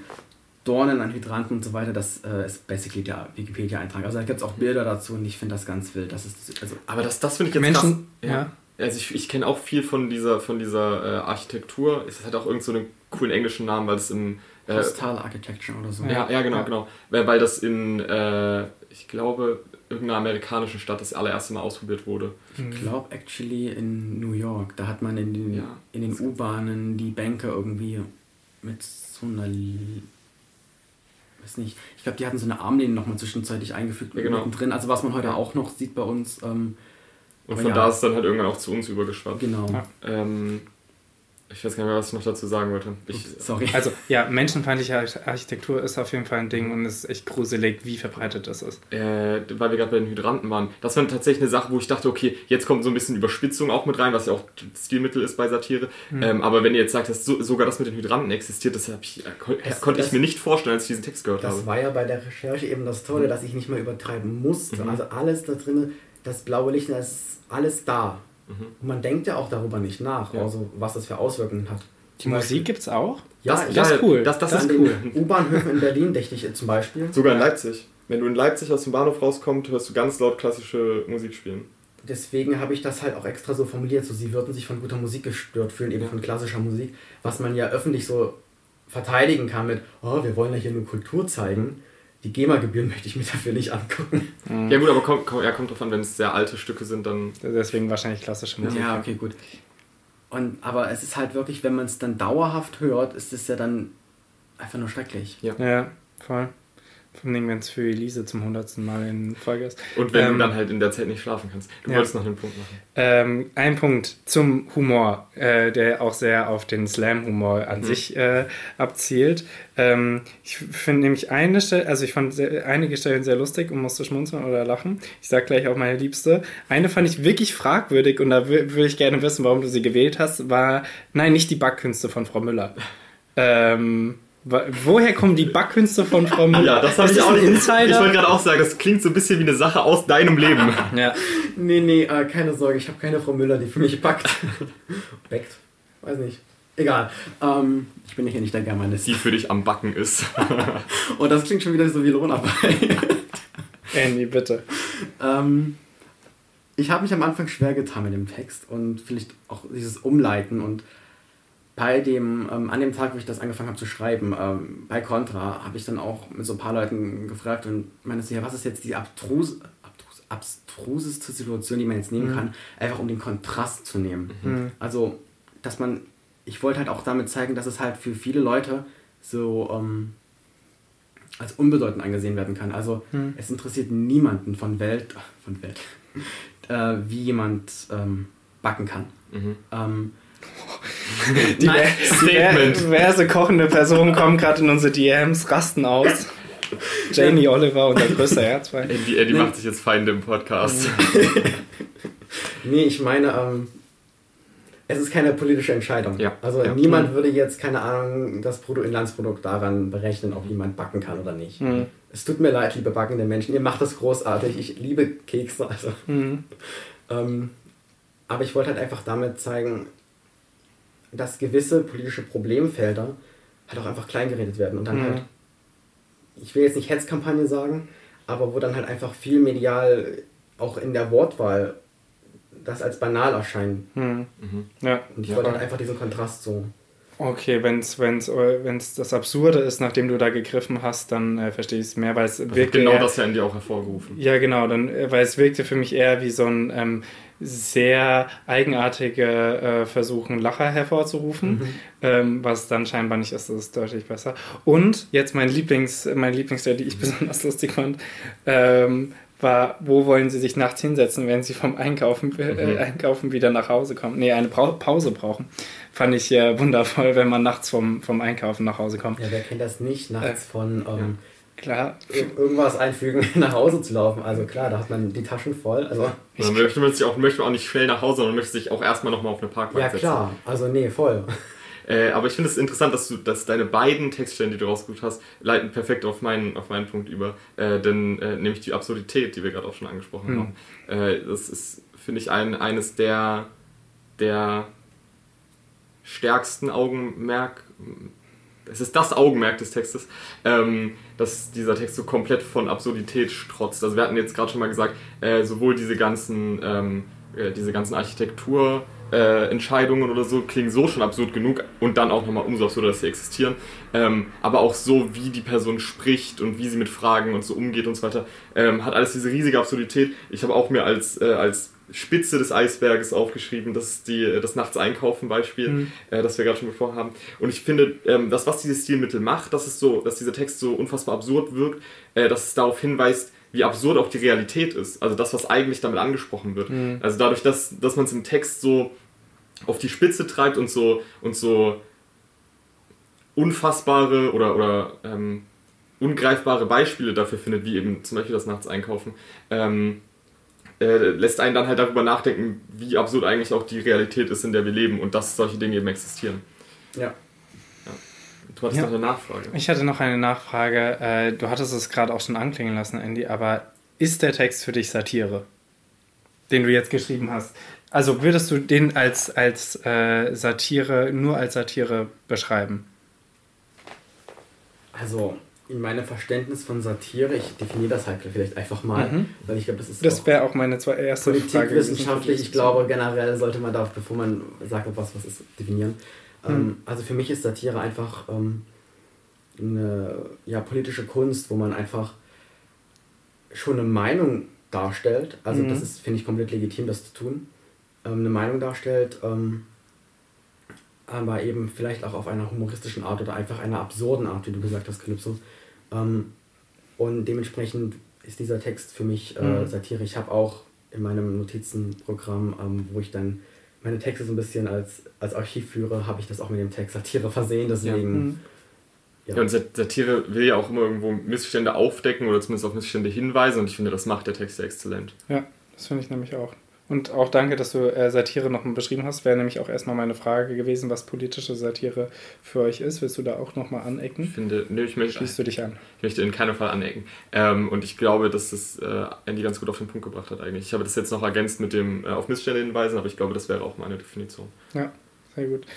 Dornen an Hydranten und so weiter, das äh, ist basically der Wikipedia-Eintrag. Also da gibt es auch Bilder dazu und ich finde das ganz wild. Das ist, also, Aber das, das finde ich jetzt Menschen- krass. ja. Also ich, ich kenne auch viel von dieser, von dieser äh, Architektur. Es hat auch irgend so einen coolen englischen Namen, weil es im... Äh, Postal Architecture oder so. ja, ja, genau, Ja. genau. Weil, weil das in, äh, ich glaube, irgendeiner amerikanischen Stadt das allererste Mal ausprobiert wurde. Ich glaube, actually in New York, da hat man in den, Ja. in den U-Bahnen die Bänke irgendwie mit so einer. Weiß nicht. Ich glaube, die hatten so eine Armlehne nochmal zwischenzeitlich eingefügt Ja, genau. drin. Also, was man heute Ja. auch noch sieht bei uns. Ähm, Und von ja. da ist es dann halt irgendwann auch zu uns übergeschwappt. genau. Ja. Ähm, ich weiß gar nicht mehr, was ich noch dazu sagen wollte. Ich, Sorry. Also ja, menschenfeindliche Arch- Architektur ist auf jeden Fall ein Ding und es ist echt gruselig, wie verbreitet das ist. äh, weil wir gerade bei den Hydranten waren, das war tatsächlich eine Sache, wo ich dachte, okay, jetzt kommt so ein bisschen Überspitzung auch mit rein, was ja auch Stilmittel ist bei Satire. Hm. Ähm, aber wenn ihr jetzt sagt, dass so, sogar das mit den Hydranten existiert, das, ich, äh, kon Das- konnte ich das- mir nicht vorstellen, als ich diesen Text gehört Das habe. war ja bei der Recherche eben das Tolle, dass ich nicht mehr übertreiben musste. Mhm. Also alles da drin, das blaue Licht, das ist alles da. Mhm. Und man denkt ja auch darüber nicht nach, Ja. also was das für Auswirkungen hat. Die Musik gibt's auch? Ja, Das- ich das ist cool. Das, das an ist cool. U-Bahnhöfen in Berlin dachte ich zum Beispiel. Sogar in Leipzig. Wenn du in Leipzig aus dem Bahnhof rauskommst, hörst du ganz laut klassische Musik spielen. Deswegen habe ich das halt auch extra so formuliert, so sie würden sich von guter Musik gestört fühlen, eben Ja. von klassischer Musik, was man ja öffentlich so verteidigen kann mit, oh, wir wollen ja hier nur Kultur zeigen. Die GEMA-Gebühren möchte ich mir dafür nicht angucken. Ja gut, aber kommt, kommt, ja, kommt drauf an, wenn es sehr alte Stücke sind, dann... Deswegen wahrscheinlich klassische Musik. Ja, okay, gut. Und, aber es ist halt wirklich, wenn man es dann dauerhaft hört, ist es ja dann einfach nur schrecklich. Ja, voll. Allem, wenn es für Elise zum hundertsten Mal in Folge ist. Und wenn Ähm, du dann halt in der Zeit nicht schlafen kannst. Du ja. wolltest noch einen Punkt machen. Ähm, ein Punkt zum Humor, äh, der auch sehr auf den Slam-Humor an Mhm. sich äh, abzielt. Ähm, ich finde nämlich eine Stelle, also ich fand sehr, einige Stellen sehr lustig und musste schmunzeln oder lachen. Ich sag gleich auch meine Liebste. Eine fand ich wirklich fragwürdig und da wür- würde ich gerne wissen, warum du sie gewählt hast, war, nein, nicht die Backkünste von Frau Müller. Ähm, woher kommen die Backkünste von Frau Müller? Ja, das habe ich auch nicht. Insider. Ich wollte gerade auch sagen, das klingt so ein bisschen wie eine Sache aus deinem Leben. ja. Nee, nee, äh, keine Sorge, ich habe keine Frau Müller, die für mich backt. Backt? Weiß nicht. Egal. Ähm, ich bin hier nicht der Germanist. Die für dich am Backen ist. Und das klingt schon wieder so wie Lohnarbeit. Andy, bitte. ähm, ich habe mich am Anfang schwer getan mit dem Text und vielleicht auch dieses Umleiten und bei dem, ähm, an dem Tag, wo ich das angefangen habe zu schreiben, ähm, bei Contra, habe ich dann auch mit so ein paar Leuten gefragt und meinte so, ja, was ist jetzt die abstruse, abstrus, abstruseste Situation, die man jetzt nehmen Mhm. kann, einfach um den Kontrast zu nehmen. Mhm. Also, dass man, ich wollte halt auch damit zeigen, dass es halt für viele Leute so ähm, als unbedeutend angesehen werden kann. Also, Mhm. es interessiert niemanden von Welt, von Welt, äh, wie jemand ähm, backen kann. Mhm. Statement. diverse kochende Personen kommen gerade in unsere DMs, rasten aus. Jamie Oliver, unser größter Herzfeind. Eddie, Eddie Nee. macht sich jetzt Feinde im Podcast. nee, ich meine, ähm, es ist keine politische Entscheidung. Ja. Also Ja. niemand würde jetzt, keine Ahnung, das Bruttoinlandsprodukt daran berechnen, ob jemand backen kann oder nicht. Mhm. Es tut mir leid, liebe backende Menschen, ihr macht das großartig. Ich liebe Kekse. Also, Mhm. ähm, aber ich wollte halt einfach damit zeigen, dass gewisse politische Problemfelder halt auch einfach klein geredet werden und dann Mhm. halt ich will jetzt nicht Hetzkampagne sagen, aber wo dann halt einfach viel medial auch in der Wortwahl das als banal erscheint. Hm. Ja. Und ich ja. wollte halt einfach diesen Kontrast so. Okay, wenn es wenn's, wenn's das Absurde ist, nachdem du da gegriffen hast, dann äh, verstehe ich es mehr, weil es wirkt genau eher, das ja in dir auch hervorgerufen. Ja, genau, dann, äh, weil es wirkte für mich eher wie so ein ähm, sehr eigenartige äh, Versuch, einen Lacher hervorzurufen, ähm, was dann scheinbar nicht ist, das ist deutlich besser. Und jetzt mein Lieblings, mein Lieblingsstelle, die ich besonders lustig fand, ähm, war, wo wollen Sie sich nachts hinsetzen, wenn Sie vom Einkaufen, äh, Einkaufen wieder nach Hause kommen? Nee, eine Brau Pause brauchen. Fand ich äh, wundervoll, wenn man nachts vom, vom Einkaufen nach Hause kommt. Ja, wer kennt das nicht, nachts Äh, von ähm, Klar, ir- irgendwas einfügen, nach Hause zu laufen. Also klar, da hat man die Taschen voll. Also, dann möchte man sich auch, möchte man auch nicht schnell nach Hause, sondern möchte sich auch erstmal nochmal auf eine Parkbank ja setzen. klar, also nee, voll. Äh, aber ich finde es interessant, dass du, dass deine beiden Textstellen, die du rausgesucht hast, leiten perfekt auf meinen, auf meinen Punkt über. Äh, denn äh, nämlich die Absurdität, die wir gerade auch schon angesprochen Hm. haben. Äh, das ist, finde ich, ein, eines der, der stärksten Augenmerk. Es ist das Augenmerk des Textes, ähm, dass dieser Text so komplett von Absurdität strotzt. Also wir hatten jetzt gerade schon mal gesagt, äh, sowohl diese ganzen, ähm, äh, diese ganzen Architektur äh, Entscheidungen oder so klingen so schon absurd genug und dann auch nochmal umso absurder, dass sie existieren. Ähm, aber auch so, wie die Person spricht und wie sie mit Fragen und so umgeht und so weiter, ähm, hat alles diese riesige Absurdität. Ich habe auch mir als, äh, als Spitze des Eisberges aufgeschrieben, das ist die, das Nachts-Einkaufen-Beispiel, Mhm. äh, das wir gerade schon besprochen haben. Und ich finde, ähm, das, was dieses Stilmittel macht, dass, es so, dass dieser Text so unfassbar absurd wirkt, äh, dass es darauf hinweist, wie absurd auch die Realität ist. Also das, was eigentlich damit angesprochen wird. Mhm. Also dadurch, dass, dass man es im Text so auf die Spitze treibt und so, und so unfassbare oder, oder ähm, ungreifbare Beispiele dafür findet, wie eben zum Beispiel das Nachts-Einkaufen, ähm, äh, lässt einen dann halt darüber nachdenken, wie absurd eigentlich auch die Realität ist, in der wir leben und dass solche Dinge eben existieren. Ja. Du hattest Ja. noch eine Nachfrage. Ich hatte noch eine Nachfrage. Äh, du hattest es gerade auch schon anklingen lassen, Andy, aber ist der Text für dich Satire, den du jetzt geschrieben hast? Also würdest du den als, als äh, Satire, nur als Satire beschreiben? Also, in meinem Verständnis von Satire, ich definiere das halt vielleicht einfach mal, Mhm. weil ich glaube, das ist Das wäre auch meine zwei, erste politikwissenschaftlich. Ich glaube, generell sollte man da, bevor man sagt, was, was ist, definieren. Hm. Ähm, also für mich ist Satire einfach ähm, eine ja, politische Kunst, wo man einfach schon eine Meinung darstellt. Also Mhm. das ist, finde ich, komplett legitim, das zu tun. Ähm, eine Meinung darstellt, ähm, aber eben vielleicht auch auf einer humoristischen Art oder einfach einer absurden Art, wie du gesagt hast, Calypso. Ähm, und dementsprechend ist dieser Text für mich äh, Mhm. Satire. Ich habe auch in meinem Notizenprogramm, ähm, wo ich dann meine Texte so ein bisschen als, als Archiv führe, habe ich das auch mit dem Text Satire versehen. Deswegen, Mhm. ja. Ja, und Sat- Satire will ja auch immer irgendwo Missstände aufdecken oder zumindest auf Missstände hinweisen und ich finde, das macht der Text sehr exzellent. Ja, das finde ich nämlich auch. Und auch danke, dass du äh, Satire nochmal beschrieben hast. Wäre nämlich auch erstmal meine Frage gewesen, was politische Satire für euch ist. Willst du da auch nochmal Ich anecken? finde, nee, ich möchte, Schließt du dich an? ich möchte in keinem Fall anecken. Ähm, und ich glaube, dass das äh, Andy ganz gut auf den Punkt gebracht hat eigentlich. Ich habe das jetzt noch ergänzt mit dem äh, auf Missstände hinweisen, aber ich glaube, das wäre auch meine Definition. Ja, sehr gut.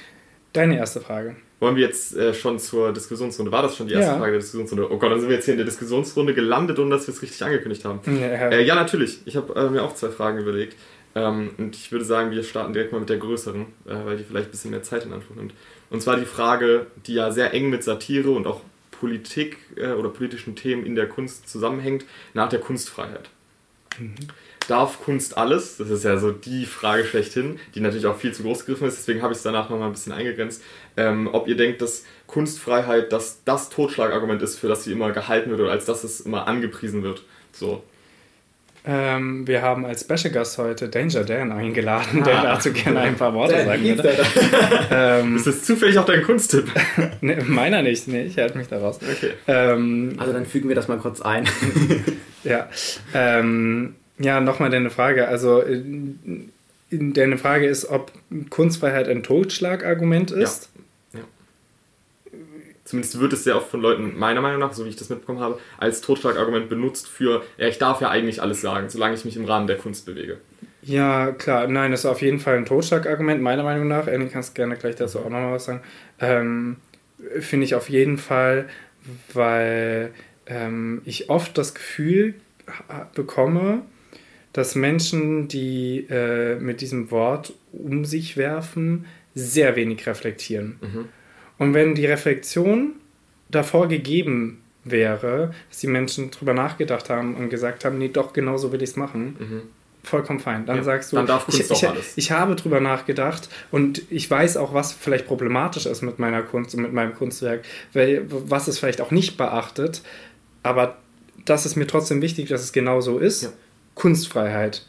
Deine erste Frage. Wollen wir jetzt äh, schon zur Diskussionsrunde? War das schon die erste Ja. Frage der Diskussionsrunde? Oh Gott, dann sind wir jetzt hier in der Diskussionsrunde gelandet, ohne dass wir es richtig angekündigt haben. Ja, Äh, ja, natürlich. Ich habe äh, mir auch zwei Fragen überlegt. Ähm, und ich würde sagen, wir starten direkt mal mit der größeren, äh, weil die vielleicht ein bisschen mehr Zeit in Anspruch nimmt. Und zwar die Frage, die ja sehr eng mit Satire und auch Politik äh, oder politischen Themen in der Kunst zusammenhängt, nach der Kunstfreiheit. Darf Kunst alles? Das ist ja so die Frage schlechthin, die natürlich auch viel zu groß gegriffen ist. Deswegen habe ich es danach nochmal ein bisschen eingegrenzt. Ähm, ob ihr denkt, dass Kunstfreiheit das, das Totschlagargument ist, für das sie immer gehalten wird oder als dass es immer angepriesen wird. So. Ähm, wir haben als Special Gast heute Danger Dan eingeladen, Ah. der dazu gerne ein paar Worte Dan, sagen würde. Ähm, Ist das zufällig auch dein Kunsttipp? ne, meiner nicht, nee, ich halte mich da raus. Okay. Ähm, Also dann fügen wir das mal kurz ein. Ja, ähm, ja nochmal deine Frage. Also, äh, deine Frage ist, ob Kunstfreiheit ein Totschlagargument ist. Zumindest wird es sehr oft von Leuten, meiner Meinung nach, so wie ich das mitbekommen habe, als Totschlagargument benutzt für, ja, ich darf ja eigentlich alles sagen, solange ich mich im Rahmen der Kunst bewege. Ja, klar, nein, das ist auf jeden Fall ein Totschlagargument, meiner Meinung nach. Annie, kannst gerne gleich dazu auch nochmal was sagen. Ähm, Finde ich auf jeden Fall, weil ähm, ich oft das Gefühl bekomme, dass Menschen, die äh, mit diesem Wort um sich werfen, sehr wenig reflektieren. Mhm. Und wenn die Reflexion davor gegeben wäre, dass die Menschen drüber nachgedacht haben und gesagt haben, nee, doch, genau so will ich es machen, mhm. vollkommen fein. Dann ja, sagst du, dann darf Kunst ich, ich, alles. ich habe drüber nachgedacht und ich weiß auch, was vielleicht problematisch ist mit meiner Kunst und mit meinem Kunstwerk, weil, was es vielleicht auch nicht beachtet, aber das ist mir trotzdem wichtig, dass es genau so ist. Ja. Kunstfreiheit.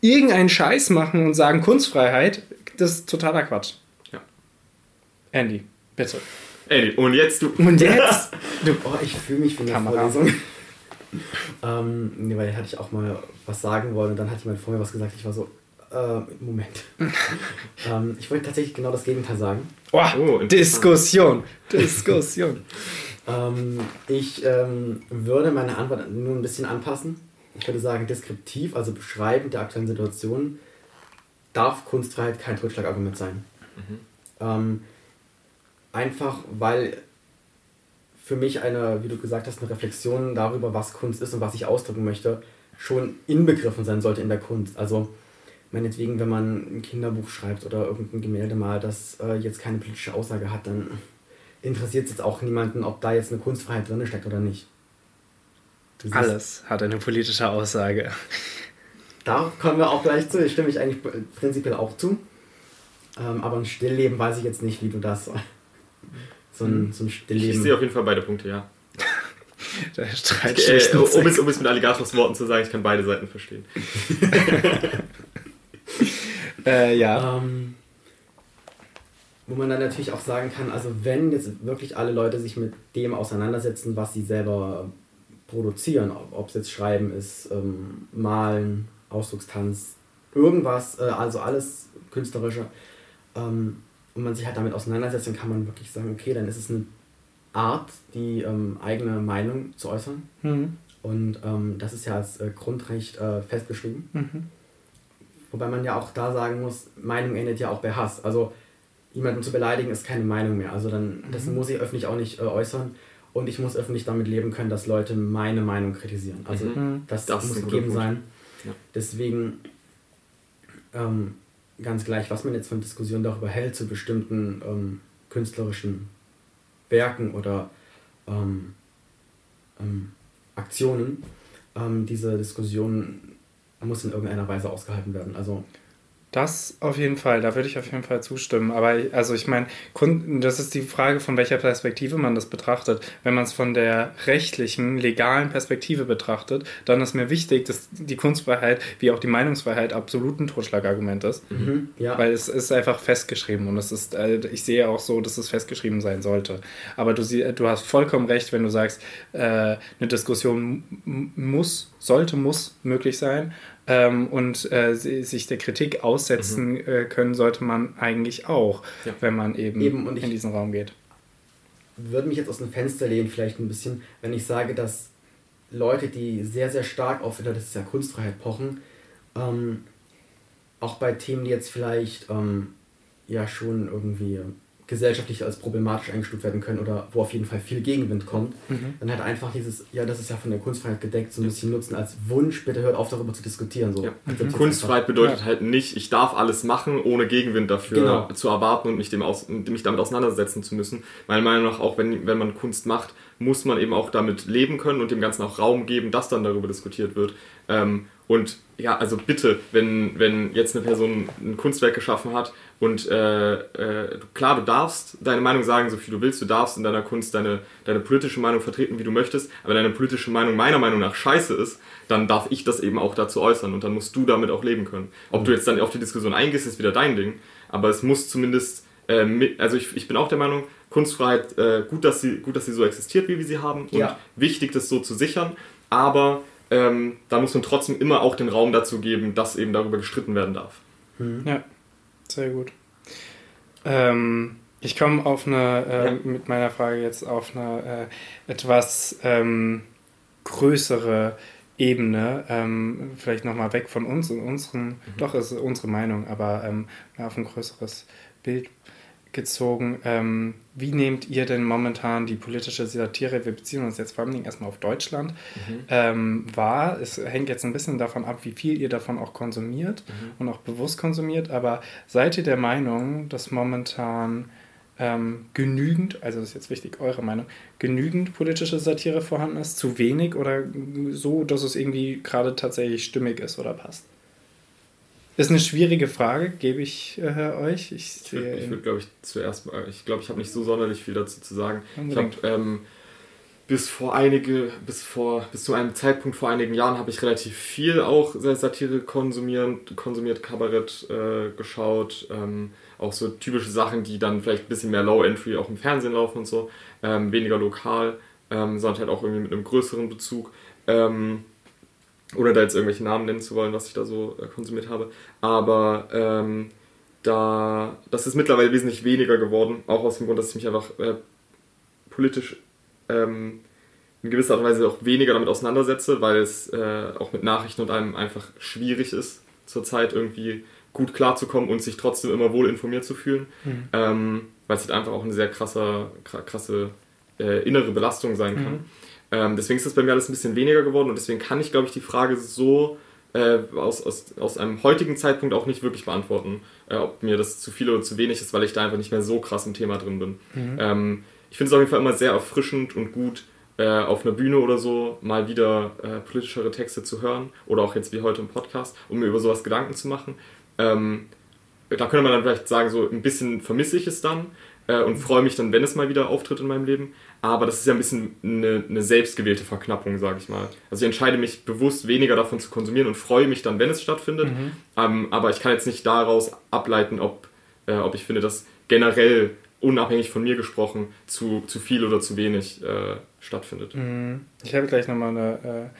Irgendeinen Scheiß machen und sagen Kunstfreiheit, das ist totaler Quatsch. Ja. Andy, bitte. Andy, und jetzt du. Und jetzt? du. Oh, ich fühle mich von der Kamera. Vorlesung. ähm, nee, weil hatte ich auch mal was sagen wollen und dann hat jemand vor mir was gesagt. Ich war so, äh, Moment. ähm, ich wollte tatsächlich genau das Gegenteil sagen. Oh, oh Diskussion. Diskussion. ähm, ich ähm, würde meine Antwort nur ein bisschen anpassen. Ich würde sagen, deskriptiv, also beschreibend der aktuellen Situation, darf Kunstfreiheit kein Totschlagargument sein. Mhm. Einfach weil für mich eine, wie du gesagt hast, eine Reflexion darüber, was Kunst ist und was ich ausdrücken möchte, schon inbegriffen sein sollte in der Kunst. Also meinetwegen, wenn man ein Kinderbuch schreibt oder irgendein Gemälde malt, das äh, jetzt keine politische Aussage hat, dann interessiert es jetzt auch niemanden, ob da jetzt eine Kunstfreiheit drin steckt oder nicht. Alles hat eine politische Aussage. Da kommen wir auch gleich zu. Ich stimme ich eigentlich prinzipiell auch zu. Ähm, aber ein Stillleben weiß ich jetzt nicht, wie du das so ein, so ein Stillleben. Ich sehe auf jeden Fall beide Punkte, ja. Der Streit ich, äh, um, es, um es mit Alligators Worten zu sagen, ich kann beide Seiten verstehen. äh, ja. Ähm, wo man dann natürlich auch sagen kann, also wenn jetzt wirklich alle Leute sich mit dem auseinandersetzen, was sie selber produzieren, ob es jetzt Schreiben ist, ähm, Malen, Ausdruckstanz, irgendwas, äh, also alles Künstlerische, ähm, und man sich halt damit auseinandersetzt, dann kann man wirklich sagen, okay, dann ist es eine Art, die ähm, eigene Meinung zu äußern. Mhm. Und ähm, das ist ja als äh, Grundrecht äh, festgeschrieben. Mhm. Wobei man ja auch da sagen muss, Meinung endet ja auch bei Hass. Also jemanden zu beleidigen ist keine Meinung mehr. Also dann, das mhm. muss ich öffentlich auch nicht äh, äußern. Und ich muss öffentlich damit leben können, dass Leute meine Meinung kritisieren. Also mhm. das, das muss gegeben sein. Ja. Deswegen ähm, ganz gleich, was man jetzt von Diskussionen darüber hält zu bestimmten ähm, künstlerischen Werken oder ähm, ähm, Aktionen, ähm, diese Diskussion muss in irgendeiner Weise ausgehalten werden. Also das auf jeden Fall, da würde ich auf jeden Fall zustimmen. Aber also ich meine, das ist die Frage, von welcher Perspektive man das betrachtet. Wenn man es von der rechtlichen, legalen Perspektive betrachtet, dann ist mir wichtig, dass die Kunstfreiheit wie auch die Meinungsfreiheit absolut ein Totschlagargument ist. Mhm, ja. Weil es ist einfach festgeschrieben und es ist, äh, ich sehe auch so, dass es festgeschrieben sein sollte. Aber du, du hast vollkommen recht, wenn du sagst, äh, eine Diskussion muss, sollte, muss möglich sein ähm, und äh, sich der Kritik aussetzen mhm. äh, können, sollte man eigentlich auch, ja. wenn man eben, eben in diesen Raum geht. Würde mich jetzt aus dem Fenster lehnen, vielleicht ein bisschen, wenn ich sage, dass Leute, die sehr, sehr stark auf das ist ja Kunstfreiheit pochen, ähm, auch bei Themen, die jetzt vielleicht ähm, ja schon irgendwie gesellschaftlich als problematisch eingestuft werden können oder wo auf jeden Fall viel Gegenwind kommt, mhm. dann halt einfach dieses, ja, das ist ja von der Kunstfreiheit gedeckt, so ein bisschen nutzen als Wunsch, bitte hört auf darüber zu diskutieren. So. Ja. Mhm. Kunstfreiheit bedeutet ja. halt nicht, ich darf alles machen, ohne Gegenwind dafür genau. zu erwarten und mich, dem aus, mich damit auseinandersetzen zu müssen. Meiner Meinung nach, auch wenn, wenn man Kunst macht, muss man eben auch damit leben können und dem Ganzen auch Raum geben, dass dann darüber diskutiert wird. Ähm, und ja, also bitte, wenn, wenn jetzt eine Person ein Kunstwerk geschaffen hat und äh, äh, klar, du darfst deine Meinung sagen, so viel du willst, du darfst in deiner Kunst deine, deine politische Meinung vertreten, wie du möchtest, aber deine politische Meinung meiner Meinung nach scheiße ist, dann darf ich das eben auch dazu äußern und dann musst du damit auch leben können. Ob du jetzt dann auf die Diskussion eingehst, ist wieder dein Ding, aber es muss zumindest, äh, mit, also ich, ich bin auch der Meinung, Kunstfreiheit, äh, gut, dass sie, gut, dass sie so existiert, wie wir sie haben und ja. wichtig, das so zu sichern, aber ähm, da muss man trotzdem immer auch den Raum dazu geben, dass eben darüber gestritten werden darf. Mhm. Ja, sehr gut. Ähm, ich komme auf eine, äh, ja. mit meiner Frage jetzt auf eine äh, etwas ähm, größere Ebene, ähm, vielleicht nochmal weg von uns und unseren, mhm. doch ist unsere Meinung, aber ähm, auf ein größeres Bild. gezogen. Ähm, wie nehmt ihr denn momentan die politische Satire, wir beziehen uns jetzt vor allem erstmal auf Deutschland, mhm. ähm, wahr? Es hängt jetzt ein bisschen davon ab, wie viel ihr davon auch konsumiert mhm. und auch bewusst konsumiert, aber seid ihr der Meinung, dass momentan ähm, genügend, also das ist jetzt wichtig, eure Meinung, genügend politische Satire vorhanden ist, zu wenig oder so, dass es irgendwie gerade tatsächlich stimmig ist oder passt? Ist eine schwierige Frage, gebe ich äh, euch. Ich, ich würde, würd, glaube ich, zuerst mal, ich glaube, ich habe nicht so sonderlich viel dazu zu sagen. Unbedingt. Ich habe ähm, bis vor einige, bis vor, bis zu einem Zeitpunkt vor einigen Jahren habe ich relativ viel auch Satire konsumiert, konsumiert Kabarett äh, geschaut, ähm, auch so typische Sachen, die dann vielleicht ein bisschen mehr Low Entry auch im Fernsehen laufen und so, ähm, weniger lokal, ähm, sondern halt auch irgendwie mit einem größeren Bezug. Ähm, ohne da jetzt irgendwelche Namen nennen zu wollen, was ich da so äh, konsumiert habe. Aber ähm, da, das ist mittlerweile wesentlich weniger geworden, auch aus dem Grund, dass ich mich einfach äh, politisch ähm, in gewisser Art und Weise auch weniger damit auseinandersetze, weil es äh, auch mit Nachrichten und allem einfach schwierig ist, zurzeit irgendwie gut klarzukommen und sich trotzdem immer wohl informiert zu fühlen. Mhm. Ähm, weil es halt einfach auch eine sehr krasse, krasse äh, innere Belastung sein kann. Mhm. Ähm, deswegen ist das bei mir alles ein bisschen weniger geworden und deswegen kann ich, glaube ich, die Frage so äh, aus, aus, aus einem heutigen Zeitpunkt auch nicht wirklich beantworten, äh, ob mir das zu viel oder zu wenig ist, weil ich da einfach nicht mehr so krass im Thema drin bin. Mhm. Ähm, ich finde es auf jeden Fall immer sehr erfrischend und gut, äh, auf einer Bühne oder so mal wieder äh, politischere Texte zu hören oder auch jetzt wie heute im Podcast, um mir über sowas Gedanken zu machen. Ähm, da könnte man dann vielleicht sagen, so ein bisschen vermisse ich es dann, äh, und freue mich dann, wenn es mal wieder auftritt in meinem Leben. Aber das ist ja ein bisschen eine, eine selbstgewählte Verknappung, sage ich mal. Also ich entscheide mich bewusst, weniger davon zu konsumieren und freue mich dann, wenn es stattfindet. Mhm. Ähm, aber ich kann jetzt nicht daraus ableiten, ob, äh, ob ich finde, dass generell unabhängig von mir gesprochen zu, zu viel oder zu wenig äh, stattfindet. Mhm. Ich habe gleich nochmal eine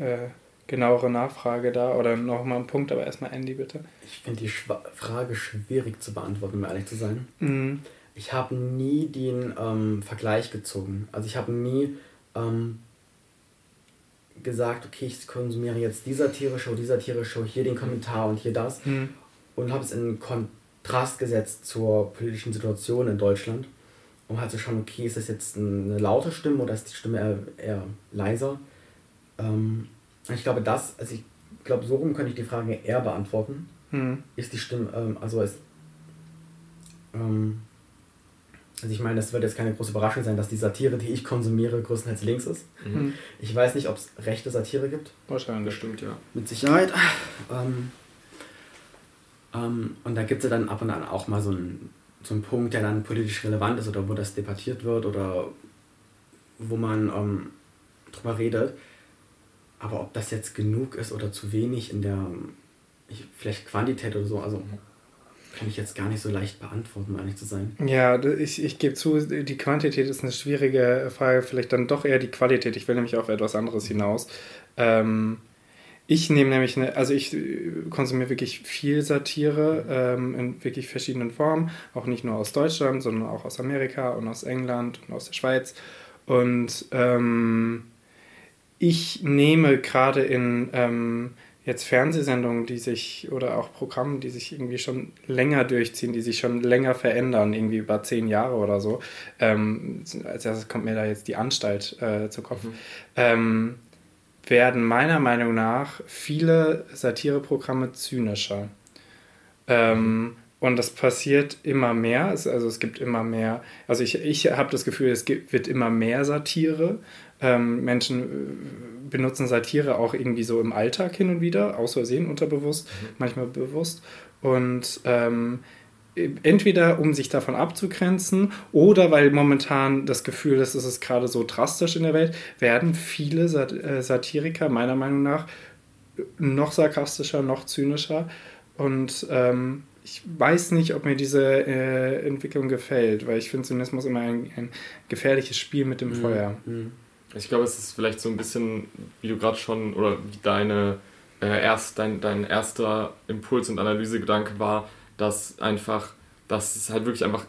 äh, mhm. Äh, genauere Nachfrage da oder nochmal einen Punkt, aber erstmal Andy bitte. Ich finde die Schwa Frage schwierig zu beantworten, um ehrlich zu sein. Ich habe nie den ähm, Vergleich gezogen. Also ich habe nie ähm, gesagt, okay, ich konsumiere jetzt die Satire-Show, die Satire-Show, hier den Kommentar und hier das. Mhm. Und habe es in Kontrast gesetzt zur politischen Situation in Deutschland, um halt zu schauen, okay, ist das jetzt eine laute Stimme oder ist die Stimme eher, eher leiser? Ähm, ich glaube, das, also ich glaube, so rum könnte ich die Frage eher beantworten. Mhm. Ist die Stimme, ähm, also ist, ähm, also ich meine, das wird jetzt keine große Überraschung sein, dass die Satire, die ich konsumiere, größtenteils links ist. Mhm. Ich weiß nicht, ob es rechte Satire gibt. Wahrscheinlich. Stimmt, ja. Mit Sicherheit. Ähm, ähm, und da gibt es ja dann ab und an auch mal so einen, so einen Punkt, der dann politisch relevant ist oder wo das debattiert wird oder wo man ähm, drüber redet. Aber ob das jetzt genug ist oder zu wenig in der ich, vielleicht Quantität oder so, also kann ich jetzt gar nicht so leicht beantworten, um ehrlich zu sein. Ja, ich, ich gebe zu, die Quantität ist eine schwierige Frage, vielleicht dann doch eher die Qualität. Ich will nämlich auf etwas anderes hinaus. Ähm, ich nehme nämlich, eine, also ich konsumiere wirklich viel Satire ähm, in wirklich verschiedenen Formen, auch nicht nur aus Deutschland, sondern auch aus Amerika und aus England und aus der Schweiz. Und ähm, ich nehme gerade in ähm, jetzt Fernsehsendungen, die sich oder auch Programme, die sich irgendwie schon länger durchziehen, die sich schon länger verändern, irgendwie über zehn Jahre oder so. Ähm, als erstes kommt mir da jetzt die Anstalt äh, zu Kopf. Mhm. Ähm, werden meiner Meinung nach viele Satireprogramme zynischer. Ähm, und das passiert immer mehr. Also es gibt immer mehr, also ich, ich habe das Gefühl, es gibt, wird immer mehr Satire. Ähm, Menschen äh, benutzen Satire auch irgendwie so im Alltag hin und wieder, aus Versehen, unterbewusst, mhm. manchmal bewusst. Und ähm, entweder um sich davon abzugrenzen oder weil momentan das Gefühl ist, es ist gerade so drastisch in der Welt, werden viele Sat äh, Satiriker meiner Meinung nach noch sarkastischer, noch zynischer. Und ähm, ich weiß nicht, ob mir diese äh, Entwicklung gefällt, weil ich finde Zynismus immer ein, ein, gefährliches Spiel mit dem mhm. Feuer. Mhm. Ich glaube, es ist vielleicht so ein bisschen, wie du gerade schon, oder wie deine, äh, erst, dein, dein erster Impuls und Analysegedanke war, dass einfach, dass es halt wirklich einfach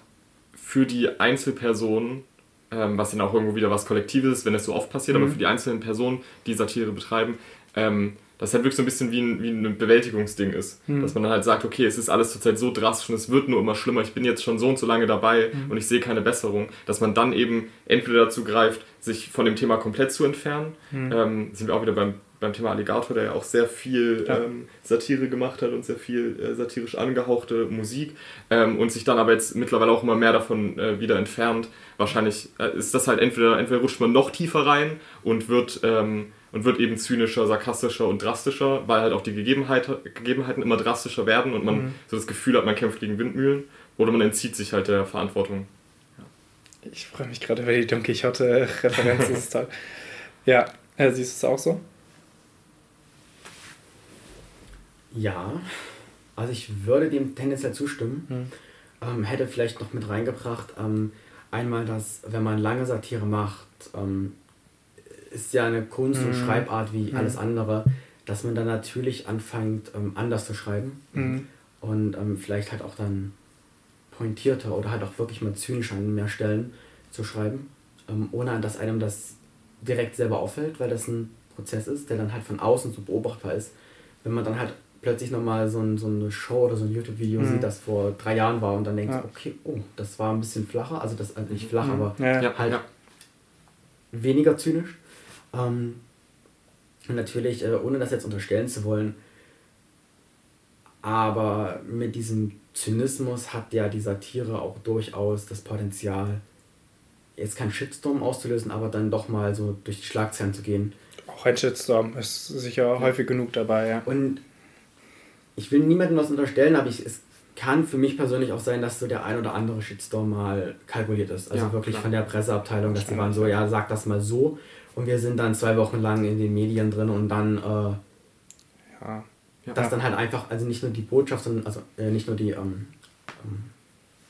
für die Einzelpersonen, ähm, was dann auch irgendwo wieder was Kollektives ist, wenn es so oft passiert, mhm. aber für die einzelnen Personen, die Satire betreiben, ähm, dass es halt wirklich so ein bisschen wie ein, wie ein Bewältigungsding ist. Mhm. Dass man dann halt sagt, okay, es ist alles zurzeit so drastisch und es wird nur immer schlimmer, ich bin jetzt schon so und so lange dabei mhm. und ich sehe keine Besserung. Dass man dann eben entweder dazu greift, sich von dem Thema komplett zu entfernen. Mhm. Ähm, sind wir auch wieder beim, beim Thema Alligator, der ja auch sehr viel ja. ähm, Satire gemacht hat und sehr viel äh, satirisch angehauchte Musik ähm, und sich dann aber jetzt mittlerweile auch immer mehr davon äh, wieder entfernt. Wahrscheinlich äh, ist das halt entweder, entweder rutscht man noch tiefer rein und wird ähm, und wird eben zynischer, sarkastischer und drastischer, weil halt auch die Gegebenheit, Gegebenheiten immer drastischer werden und man mhm. so das Gefühl hat, man kämpft gegen Windmühlen oder man entzieht sich halt der Verantwortung. Ich freue mich gerade über die Don Quixote-Referenz. das ist toll. Ja, äh, siehst du es auch so? Ja, also ich würde dem tendenziell zustimmen. Mhm. Ähm, hätte vielleicht noch mit reingebracht, ähm, einmal, dass wenn man lange Satire macht, ähm, ist ja eine Kunst- und mhm. Schreibart wie mhm. alles andere, dass man dann natürlich anfängt, ähm, anders zu schreiben mhm. und ähm, vielleicht halt auch dann pointierter oder halt auch wirklich mal zynisch an mehr Stellen zu schreiben, ähm, ohne dass einem das direkt selber auffällt, weil das ein Prozess ist, der dann halt von außen so beobachtbar ist. Wenn man dann halt plötzlich nochmal so, ein, so eine Show oder so ein YouTube-Video mhm. sieht, das vor drei Jahren war und dann denkt, ja. okay, oh, das war ein bisschen flacher, also das also nicht flach, mhm. aber ja, halt ja. weniger zynisch. Ähm, und natürlich, äh, ohne das jetzt unterstellen zu wollen, aber mit diesem Zynismus hat ja die Satire auch durchaus das Potenzial, jetzt keinen Shitstorm auszulösen, aber dann doch mal so durch die Schlagzeilen zu gehen. Auch ein Shitstorm ist sicher ja. häufig genug dabei, ja. Und ich will niemandem was unterstellen, aber ich, es kann für mich persönlich auch sein, dass so der ein oder andere Shitstorm mal kalkuliert ist. Also ja, wirklich klar. von der Presseabteilung, dass die waren so, ja, sag das mal so. Und wir sind dann zwei Wochen lang in den Medien drin und dann, äh, ja. Ja. dass dann halt einfach, also nicht nur die Botschaft, sondern also äh, nicht nur die ähm, ähm,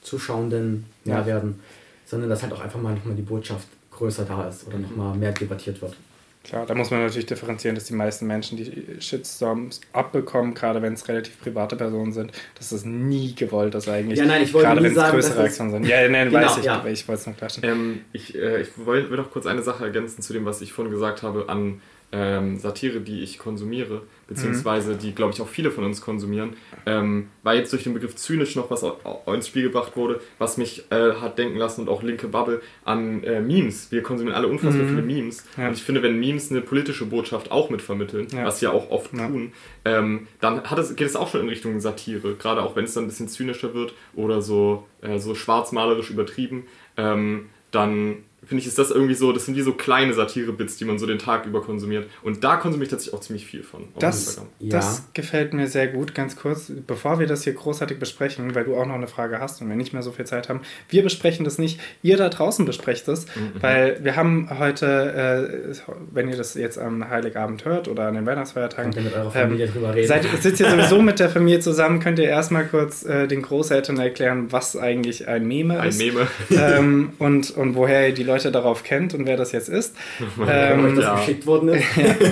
Zuschauenden mehr ja. werden, sondern dass halt auch einfach mal nochmal die Botschaft größer da ist oder nochmal mehr debattiert wird. Klar, da muss man natürlich differenzieren, dass die meisten Menschen, die Shitstorms abbekommen, gerade wenn es relativ private Personen sind, dass das nie gewollt ist eigentlich. Ja, nein, ich wollte Gerade wenn es größere Reaktionen sind. Ja, nein, genau, weiß ich, ja. aber ich wollte es noch klarstellen. Ähm, ich äh, ich will noch kurz eine Sache ergänzen zu dem, was ich vorhin gesagt habe an ähm, Satire, die ich konsumiere, beziehungsweise mhm. die, glaube ich, auch viele von uns konsumieren, ähm, weil jetzt durch den Begriff zynisch noch was ins Spiel gebracht wurde, was mich äh, hat denken lassen und auch linke Bubble an äh, Memes. Wir konsumieren alle unfassbar mhm. viele Memes. Ja. Und ich finde, wenn Memes eine politische Botschaft auch mitvermitteln, ja. was sie ja auch oft ja. tun, ähm, dann es, geht es auch schon in Richtung Satire, gerade auch wenn es dann ein bisschen zynischer wird oder so, äh, so schwarzmalerisch übertrieben, ähm, dann finde ich, ist das irgendwie so, das sind wie so kleine Satire-Bits, die man so den Tag über konsumiert. Und da konsumiere ich tatsächlich auch ziemlich viel von. Das, das gefällt mir sehr gut. Ganz kurz, bevor wir das hier großartig besprechen, weil du auch noch eine Frage hast und wir nicht mehr so viel Zeit haben, wir besprechen das nicht, ihr da draußen besprecht es, mhm. weil wir haben heute, äh, wenn ihr das jetzt am Heiligabend hört oder an den Weihnachtsfeiertagen, könnt ihr mit eurer Familie ähm, drüber reden. Seid, sitzt ihr sowieso mit der Familie zusammen, könnt ihr erstmal kurz äh, den Großeltern erklären, was eigentlich ein Meme ist. Ein Meme. Ähm, und, und woher ihr die Leute darauf kennt und wer das jetzt ist. ähm, das ja. geschickt worden ist.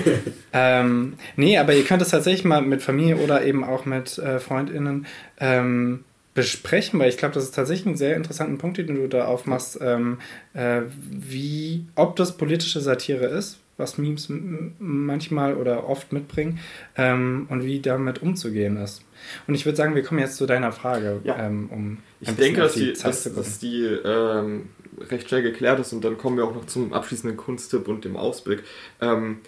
ähm, nee, aber ihr könnt es tatsächlich mal mit Familie oder eben auch mit äh, FreundInnen ähm, besprechen, weil ich glaube, das ist tatsächlich ein sehr interessanter Punkt, den du da aufmachst, ähm, äh, wie, ob das politische Satire ist, was Memes manchmal oder oft mitbringen ähm, und wie damit umzugehen ist. Und ich würde sagen, wir kommen jetzt zu deiner Frage, ja. ähm, um ich denke, dass die, dass, dass die ähm, recht schnell geklärt ist und dann kommen wir auch noch zum abschließenden Kunsttipp und dem Ausblick. Ähm,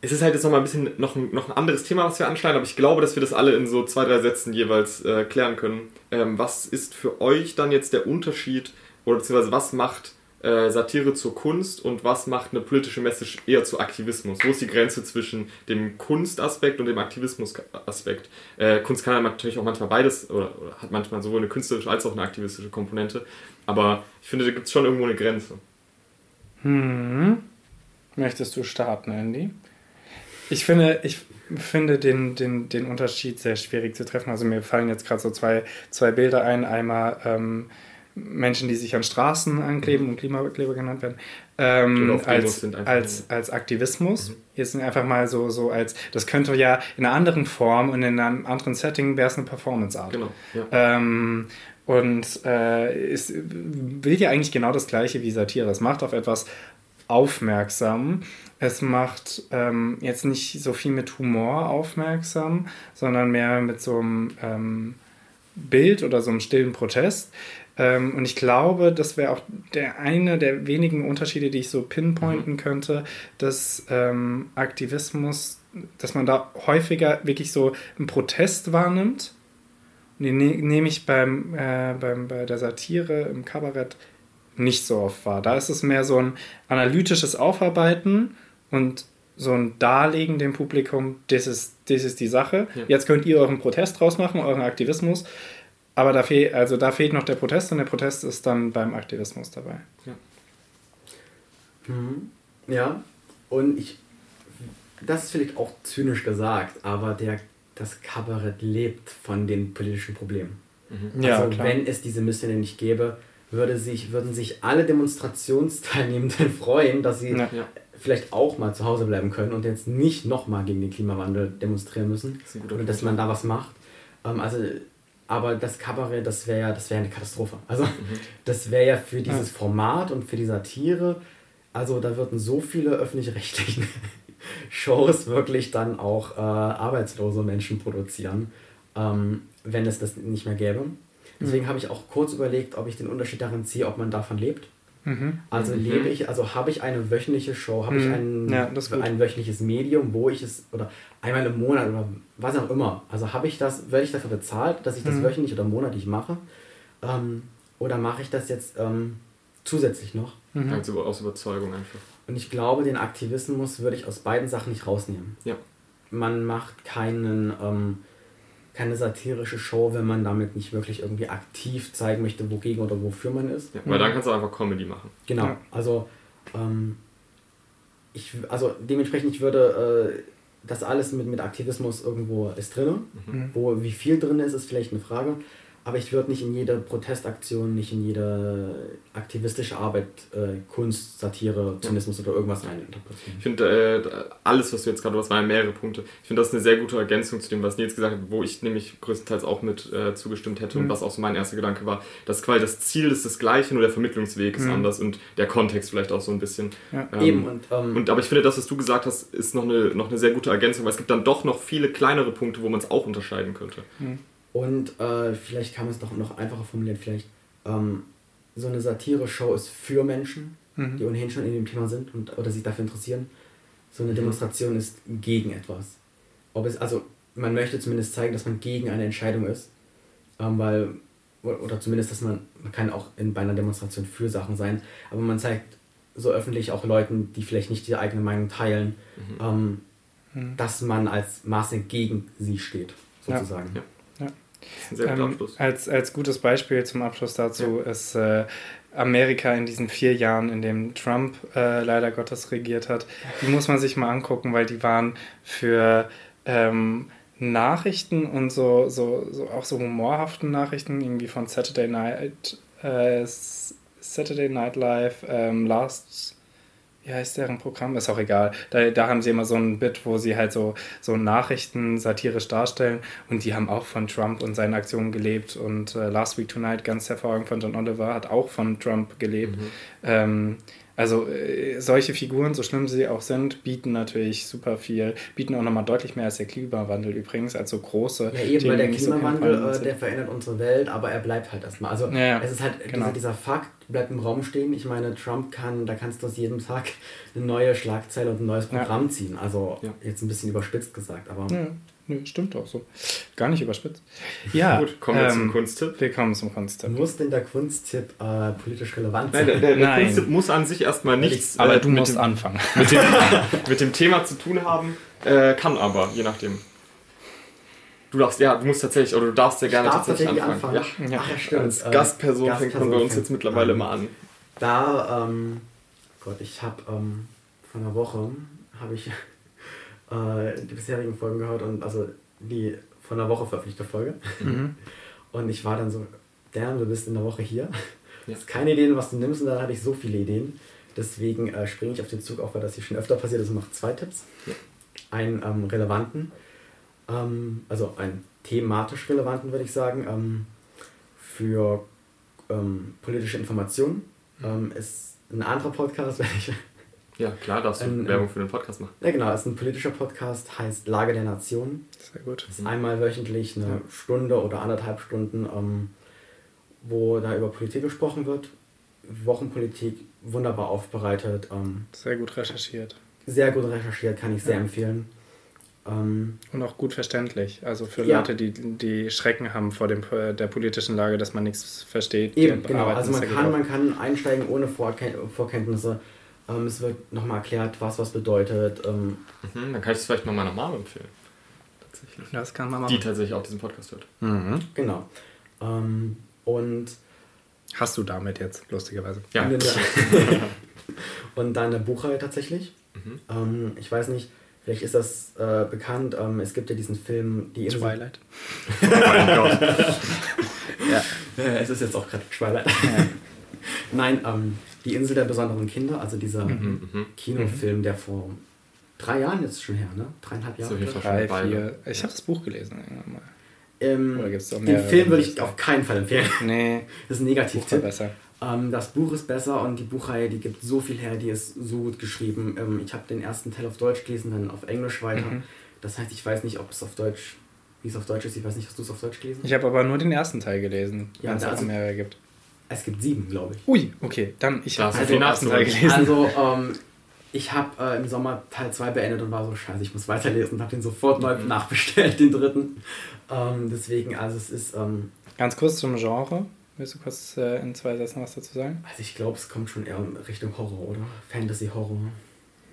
es ist halt jetzt nochmal ein bisschen noch ein, noch ein anderes Thema, was wir anschneiden, aber ich glaube, dass wir das alle in so zwei, drei Sätzen jeweils äh, klären können. Ähm, was ist für euch dann jetzt der Unterschied oder beziehungsweise was macht äh, Satire zur Kunst und was macht eine politische Message eher zu Aktivismus? Wo ist die Grenze zwischen dem Kunstaspekt und dem Aktivismusaspekt? Äh, Kunst kann ja natürlich auch manchmal beides oder, oder, hat manchmal sowohl eine künstlerische als auch eine aktivistische Komponente, aber ich finde, da gibt es schon irgendwo eine Grenze. Hm. Möchtest du starten, Andy? Ich finde, ich finde den, den, den Unterschied sehr schwierig zu treffen. Also mir fallen jetzt gerade so zwei, zwei Bilder ein. Einmal ähm, Menschen, die sich an Straßen ankleben und Klimakleber genannt werden, ähm, als, als, als Aktivismus. Mhm. Jetzt einfach mal so, so als, das könnte ja in einer anderen Form und in einem anderen Setting wäre es eine Performance-Art. Genau. Ja. Ähm, und äh, es will ja eigentlich genau das Gleiche wie Satire. Es macht auf etwas aufmerksam. Es macht ähm, jetzt nicht so viel mit Humor aufmerksam, sondern mehr mit so einem ähm, Bild oder so einem stillen Protest. Ähm, und ich glaube, das wäre auch der eine der wenigen Unterschiede, die ich so pinpointen mhm. könnte, dass ähm, Aktivismus, dass man da häufiger wirklich so einen Protest wahrnimmt. Und den ne nehme ich beim, äh, beim, bei der Satire im Kabarett nicht so oft wahr. Da ist es mehr so ein analytisches Aufarbeiten und so ein Darlegen dem Publikum, das ist, das ist die Sache. Ja. Jetzt könnt ihr euren Protest draus machen, euren Aktivismus. Aber da, fehl, also da fehlt noch der Protest und der Protest ist dann beim Aktivismus dabei. Ja. Mhm. Ja, und ich, das ist vielleicht auch zynisch gesagt, aber der, das Kabarett lebt von den politischen Problemen. Mhm. Ja, also klar. wenn es diese Missstände nicht gäbe, würde sich, würden sich alle Demonstrationsteilnehmenden freuen, dass sie ja. vielleicht auch mal zu Hause bleiben können und jetzt nicht nochmal gegen den Klimawandel demonstrieren müssen. Das oder dass man da was macht. Ähm, also aber das Kabarett, das wäre ja, das wäre eine Katastrophe. Also mhm. das wäre ja für dieses Format und für die Satire, also da würden so viele öffentlich-rechtliche Shows wirklich dann auch äh, arbeitslose Menschen produzieren, ähm, wenn es das nicht mehr gäbe. Deswegen mhm. habe ich auch kurz überlegt, ob ich den Unterschied darin ziehe, ob man davon lebt. Mhm. Also mhm. lebe ich, also habe ich eine wöchentliche Show, habe ich ein, ja, ein wöchentliches Medium, wo ich es, oder einmal im Monat oder was auch immer. Also habe ich das, werde ich dafür bezahlt, dass ich das mhm. wöchentlich oder monatlich mache? Ähm, oder mache ich das jetzt ähm, zusätzlich noch? Mhm. Also aus Überzeugung einfach. Und ich glaube, den Aktivismus würde ich aus beiden Sachen nicht rausnehmen. Ja. Man macht keinen, ähm, keine satirische Show, wenn man damit nicht wirklich irgendwie aktiv zeigen möchte, wogegen oder wofür man ist. Ja, weil dann kannst du einfach Comedy machen. Genau. Ja. Also, ähm, ich, also dementsprechend, ich würde äh, das alles mit, mit Aktivismus irgendwo ist drin. Mhm. Wo, wie viel drin ist, ist vielleicht eine Frage. Aber ich würde nicht in jede Protestaktion, nicht in jede aktivistische Arbeit äh, Kunst, Satire, Zynismus oder irgendwas reininterpretieren. Ich finde, äh, alles, was du jetzt gerade, was waren mehrere Punkte, ich finde das eine sehr gute Ergänzung zu dem, was Nils gesagt hat, wo ich nämlich größtenteils auch mit äh, zugestimmt hätte mhm. und was auch so mein erster Gedanke war, dass quasi das Ziel ist das gleiche, nur der Vermittlungsweg ist mhm. anders und der Kontext vielleicht auch so ein bisschen. Ja. Ähm, Eben. Und, ähm, und, aber ich finde, das, was du gesagt hast, ist noch eine, noch eine sehr gute Ergänzung, weil es gibt dann doch noch viele kleinere Punkte, wo man es auch unterscheiden könnte. Mhm. Und äh, vielleicht kann man es doch noch einfacher formulieren, vielleicht ähm, so eine Satire-Show ist für Menschen, mhm. die ohnehin schon in dem Thema sind und, oder sich dafür interessieren. So eine mhm. Demonstration ist gegen etwas. Ob es, also man möchte zumindest zeigen, dass man gegen eine Entscheidung ist, ähm, weil, oder zumindest, dass man, man kann auch in, bei einer Demonstration für Sachen sein, aber man zeigt so öffentlich auch Leuten, die vielleicht nicht die eigene Meinung teilen, mhm. Ähm, mhm. dass man als Maße gegen sie steht, sozusagen. Ja. Ja. Ähm. Als, als gutes Beispiel zum Abschluss dazu ja. ist äh, Amerika in diesen vier Jahren, in denen Trump äh, leider Gottes regiert hat. Die muss man sich mal angucken, weil die waren für ähm, Nachrichten und so, so, so auch so humorhaften Nachrichten, irgendwie von Saturday Night, äh, Saturday Night Live, ähm, Last wie heißt deren Programm? Ist auch egal. Da, da haben sie immer so ein Bit, wo sie halt so, so Nachrichten satirisch darstellen und die haben auch von Trump und seinen Aktionen gelebt und äh, Last Week Tonight, ganz hervorragend von John Oliver, hat auch von Trump gelebt. Mhm. Ähm, also äh, solche Figuren, so schlimm sie auch sind, bieten natürlich super viel, bieten auch nochmal deutlich mehr als der Klimawandel übrigens, als so große. Ja, eben, weil der Klimawandel, so äh, der verändert unsere Welt, aber er bleibt halt erstmal. Also ja, ja, es ist halt genau. dieser, dieser Fakt, bleibt im Raum stehen. Ich meine, Trump kann, da kannst du aus jedem Tag eine neue Schlagzeile und ein neues Programm ja. ziehen. Also jetzt ein bisschen überspitzt gesagt, aber. Nö, stimmt auch so. Gar nicht überspitzt. Ja, gut, kommen wir ähm, zum Kunsttipp. Wir kommen zum Kunsttipp. Muss denn der Kunsttipp äh, politisch relevant sein? Nein, der, der, der Nein. Kunsttipp muss an sich erstmal nichts. Aber äh, du musst dem, anfangen. Mit dem, mit dem Thema zu tun haben, äh, kann aber, je nachdem. Du darfst, ja, du musst tatsächlich, oder du darfst ja gerne tatsächlich, tatsächlich anfangen. anfangen. Ja. Ach, ja, stimmt. Als Gastperson, Gastperson fängt man bei uns jetzt mittlerweile an. mal an. Da, ähm, Gott, ich habe ähm, vor einer Woche, habe ich äh, die bisherigen Folgen gehört und also die von der Woche veröffentlichte Folge. Mhm. Und ich war dann so, damn, du bist in der Woche hier. Du hast keine Ideen, was du nimmst und dann hatte ich so viele Ideen. Deswegen äh, springe ich auf den Zug, auch weil das hier schon öfter passiert ist und mache zwei Tipps. Ja. Einen ähm, relevanten, ähm, also einen thematisch relevanten, würde ich sagen, ähm, für ähm, politische Informationen. Mhm. Ähm, ist ein anderer Podcast, wenn ich Ja, klar, darfst du Ein- Werbung für den Podcast machen. Ja, genau, es ist ein politischer Podcast, heißt Lage der Nation. Sehr gut. ist einmal wöchentlich eine Ja. Stunde oder anderthalb Stunden, ähm, wo da über Politik gesprochen wird. Wochenpolitik wunderbar aufbereitet, ähm, Sehr gut recherchiert. sehr gut recherchiert, kann ich sehr Ja. empfehlen. Ähm, Und auch gut verständlich. Also für Ja. Leute, die, die Schrecken haben vor dem, der politischen Lage, dass man nichts versteht. eben, genau. Also man kann, man kann einsteigen ohne Vorken Vorkenntnisse. Ähm, es wird nochmal erklärt, was was bedeutet. Ähm, Mhm, dann kann ich es vielleicht mal meiner Mama empfehlen. Tatsächlich. Das kann man Die machen. tatsächlich auch diesen Podcast hört. Mhm. genau. Ähm, und Hast du damit jetzt, lustigerweise. Ja. Und, der- dann eine Buchreihe tatsächlich. Mhm. Ähm, ich weiß nicht, vielleicht ist das äh, bekannt. Ähm, es gibt ja diesen Film Die Insel. Twilight. Oh mein Gott. Ja. Äh, es ist jetzt auch gerade Twilight. Nein, ähm, Die Insel der besonderen Kinder, also dieser Mhm, mhm. Kinofilm, der vor drei Jahren jetzt schon her, ne? Dreieinhalb Jahre. ich. Drei, vier. Ich habe das Buch gelesen irgendwann mal. Ähm, Oder gibt's auch den? Film würde ich auf keinen Fall empfehlen. Nee, Das ist ein Negativtipp. besser. Ähm, das Buch ist besser und die Buchreihe, die gibt so viel her, die ist so gut geschrieben. Ähm, ich habe den ersten Teil auf Deutsch gelesen, dann auf Englisch weiter. Mhm. Das heißt, ich weiß nicht, ob es auf Deutsch, wie es auf Deutsch ist. Ich weiß nicht, hast du es auf Deutsch gelesen? Ich habe aber nur den ersten Teil gelesen, Ja, wenn es also- mehrere gibt. Es gibt sieben, glaube ich. Ui, okay, dann ich habe Teil nachzuholen. gelesen. Also, ähm, ich habe äh, im Sommer Teil 2 beendet und war so, scheiße, ich muss weiterlesen und habe den sofort neu Mhm. nachbestellt, den dritten. Ähm, deswegen, also es ist, ähm, Ganz kurz zum Genre. Willst du kurz äh, in zwei Sätzen was dazu sagen? also ich glaube, es kommt schon eher in Richtung Horror, oder? Fantasy-Horror.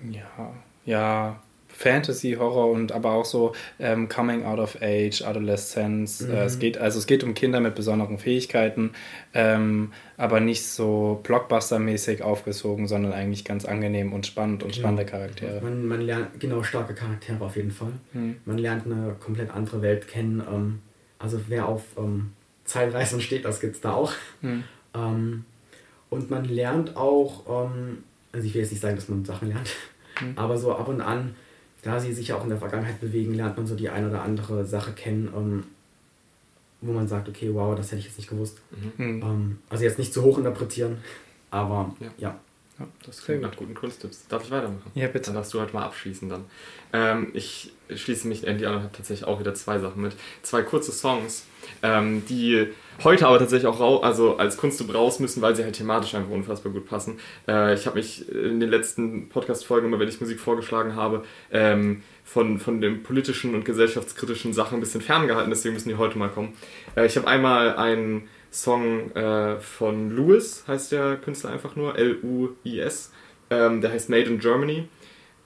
Ja, ja, Fantasy, Horror und aber auch so ähm, Coming Out of Age, Adoleszenz. Mhm. Äh, es geht also es geht um Kinder mit besonderen Fähigkeiten, ähm, aber nicht so Blockbuster-mäßig aufgezogen, sondern eigentlich ganz angenehm und spannend und spannende Charaktere. Man, man lernt, genau, starke Charaktere auf jeden Fall. Hm. Man lernt eine komplett andere Welt kennen. Ähm, also wer auf ähm, Zeitreisen steht, das gibt es da auch. Hm. Ähm, und man lernt auch, ähm, also ich will jetzt nicht sagen, dass man Sachen lernt, Mhm. aber so ab und an, da sie sich auch in der Vergangenheit bewegen, lernt man so die ein oder andere Sache kennen, ähm, wo man sagt, okay, wow, das hätte ich jetzt nicht gewusst. Hm. Ähm, also jetzt nicht zu hoch interpretieren, aber Ja. ja. Ja, Das klingt gut. nach guten Kunsttipps. Darf ich weitermachen? Ja, bitte. Dann darfst du halt mal abschließen dann. Ähm, ich schließe mich Andy an und habe tatsächlich auch wieder zwei Sachen mit. Zwei kurze Songs, ähm, die heute aber tatsächlich auch rau also als Kunsttipp raus müssen, weil sie halt thematisch einfach unfassbar gut passen. Äh, ich habe mich in den letzten Podcast-Folgen, immer wenn ich Musik vorgeschlagen habe, ähm, von, von den politischen und gesellschaftskritischen Sachen ein bisschen ferngehalten, deswegen müssen die heute mal kommen. Äh, ich habe einmal einen Song äh, von Louis, heißt der Künstler einfach nur, L-U-I-S. Ähm, der heißt Made in Germany.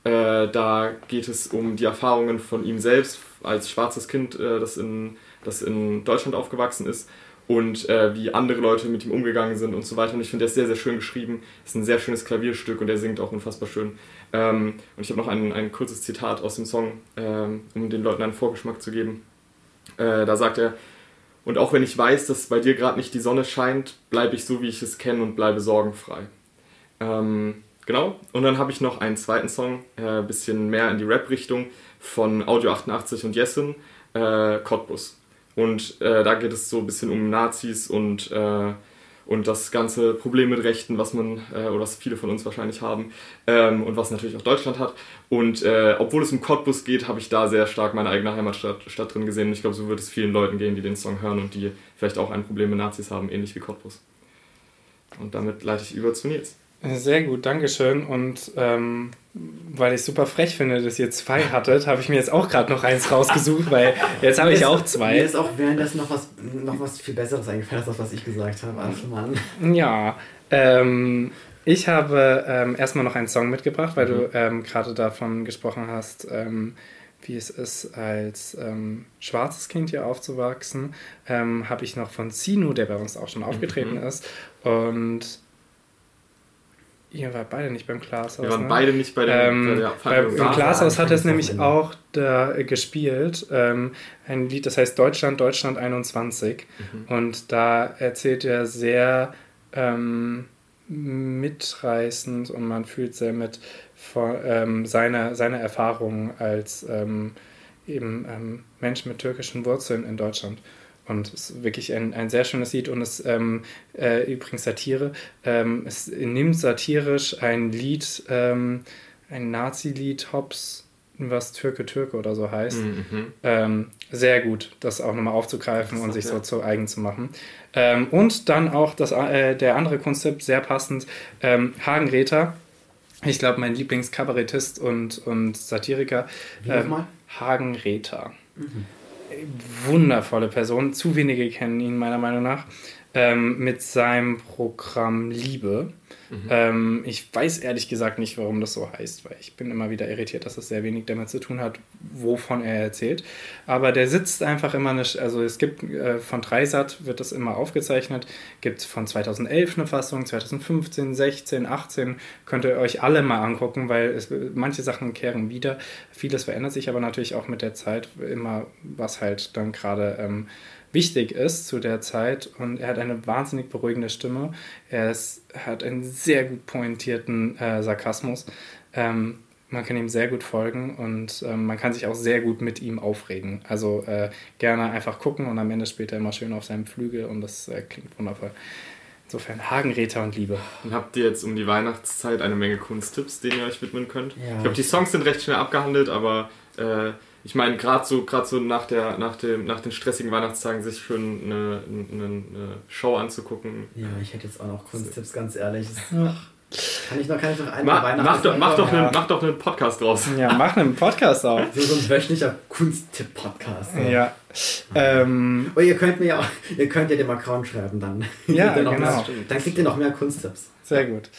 Äh, da geht es um die Erfahrungen von ihm selbst als schwarzes Kind, äh, das, in, das in Deutschland aufgewachsen ist und äh, wie andere Leute mit ihm umgegangen sind und so weiter. Und ich finde, der ist sehr, sehr schön geschrieben. Ist ein sehr schönes Klavierstück und er singt auch unfassbar schön. Ähm, und ich habe noch ein, ein kurzes Zitat aus dem Song, ähm, um den Leuten einen Vorgeschmack zu geben. Äh, da sagt er, und auch wenn ich weiß, dass bei dir gerade nicht die Sonne scheint, bleibe ich so, wie ich es kenne und bleibe sorgenfrei. Ähm, genau. Und dann habe ich noch einen zweiten Song, äh, bisschen mehr in die Rap-Richtung, von Audio 88 und Jessen, äh, Cottbus. Und äh, da geht es so ein bisschen um Nazis und, äh, und das ganze Problem mit Rechten, was man, äh, oder was viele von uns wahrscheinlich haben, ähm, und was natürlich auch Deutschland hat. Und äh, obwohl es um Cottbus geht, habe ich da sehr stark meine eigene Heimatstadt Stadt drin gesehen. Und ich glaube, so wird es vielen Leuten gehen, die den Song hören und die vielleicht auch ein Problem mit Nazis haben, ähnlich wie Cottbus. Und damit leite ich über zu Nils. Sehr gut, Dankeschön. Und ähm, weil ich super frech finde, dass ihr zwei hattet, habe ich mir jetzt auch gerade noch eins rausgesucht, weil jetzt habe ich auch Mir zwei. ist auch währenddessen noch was, noch was viel Besseres eingefallen, als das, was ich gesagt habe. Also Mann. Ja, ähm, ich habe ähm, erstmal noch einen Song mitgebracht, weil du ähm, gerade davon gesprochen hast, ähm, wie es ist, als ähm, schwarzes Kind hier aufzuwachsen. Habe ich noch von Sinu, der bei uns auch schon aufgetreten Mhm. ist. Und ihr wart beide nicht beim Glashaus. Wir waren ne? beide nicht bei der, Ähm, der bei, Im. Glashaus hat er es nämlich auch da äh, gespielt. Ähm, ein Lied, das heißt Deutschland, Deutschland 21. Mhm. Und da erzählt er sehr ähm, mitreißend und man fühlt sehr mit von, ähm, seine, seine Erfahrungen als ähm, eben ähm, Mensch mit türkischen Wurzeln in Deutschland. Und es ist wirklich ein, ein sehr schönes Lied und es ähm, äh, übrigens Satire. Ähm, es nimmt satirisch ein Lied, ähm, ein Nazi-Lied, Hops, was Türke Türke oder so heißt. Mhm. Ähm, sehr gut, das auch nochmal aufzugreifen und sich ja. so zu eigen zu machen. Ähm, und dann auch das, äh, der andere Kunsttipp, sehr passend, ähm, Hagen Räther. Ich glaube, mein Lieblingskabarettist und, und Satiriker. Wie ähm, nochmal? Hagen Räther. Wundervolle Person. Zu wenige kennen ihn meiner Meinung nach. Ähm, mit seinem Programm Liebe. Ähm, ich weiß ehrlich gesagt nicht, warum das so heißt, weil ich bin immer wieder irritiert, dass es sehr wenig damit zu tun hat, wovon er erzählt. Aber der sitzt einfach immer, eine, also es gibt äh, von Dreisat wird das immer aufgezeichnet, gibt von 2011 eine Fassung, 2015, 16, 18, könnt ihr euch alle mal angucken, weil es, manche Sachen kehren wieder, vieles verändert sich aber natürlich auch mit der Zeit, immer was halt dann gerade ähm, wichtig ist zu der Zeit und er hat eine wahnsinnig beruhigende Stimme. Er ist, hat einen sehr gut pointierten äh, Sarkasmus. Ähm, man kann ihm sehr gut folgen und ähm, man kann sich auch sehr gut mit ihm aufregen. Also äh, gerne einfach gucken und am Ende spielt er immer schön auf seinem Flügel und das äh, klingt wundervoll. Insofern Hagenräter und Liebe. Dann habt ihr jetzt um die Weihnachtszeit eine Menge Kunsttipps, denen ihr euch widmen könnt. Ja. Ich glaube, die Songs sind recht schnell abgehandelt, aber äh, ich meine, gerade so, so nach, der, nach, dem, nach den stressigen Weihnachtstagen sich schön eine, eine, eine Show anzugucken. Ja, ich hätte jetzt auch noch Kunsttipps, ganz ehrlich. Kann ich noch, kann ich noch einen Ma, Weihnachten- mach, doch, mach, doch Ja. einen, mach doch einen Podcast draus. Ja, mach einen Podcast auf. So, so ein wöchentlicher Kunsttipp-Podcast. Ja. Ähm, Oh, ihr könnt mir ja auch, ihr könnt ja dem Account schreiben dann. Ja, Dann genau. mehr- Dann kriegt ihr noch mehr Kunsttipps. Sehr gut.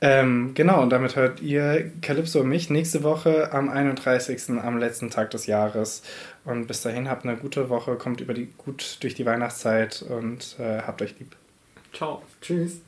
Ähm, genau, und damit hört ihr Calypso und mich nächste Woche am 31. am letzten Tag des Jahres. Und bis dahin habt eine gute Woche, kommt über die, gut durch die Weihnachtszeit und äh, habt euch lieb. Ciao. Tschüss.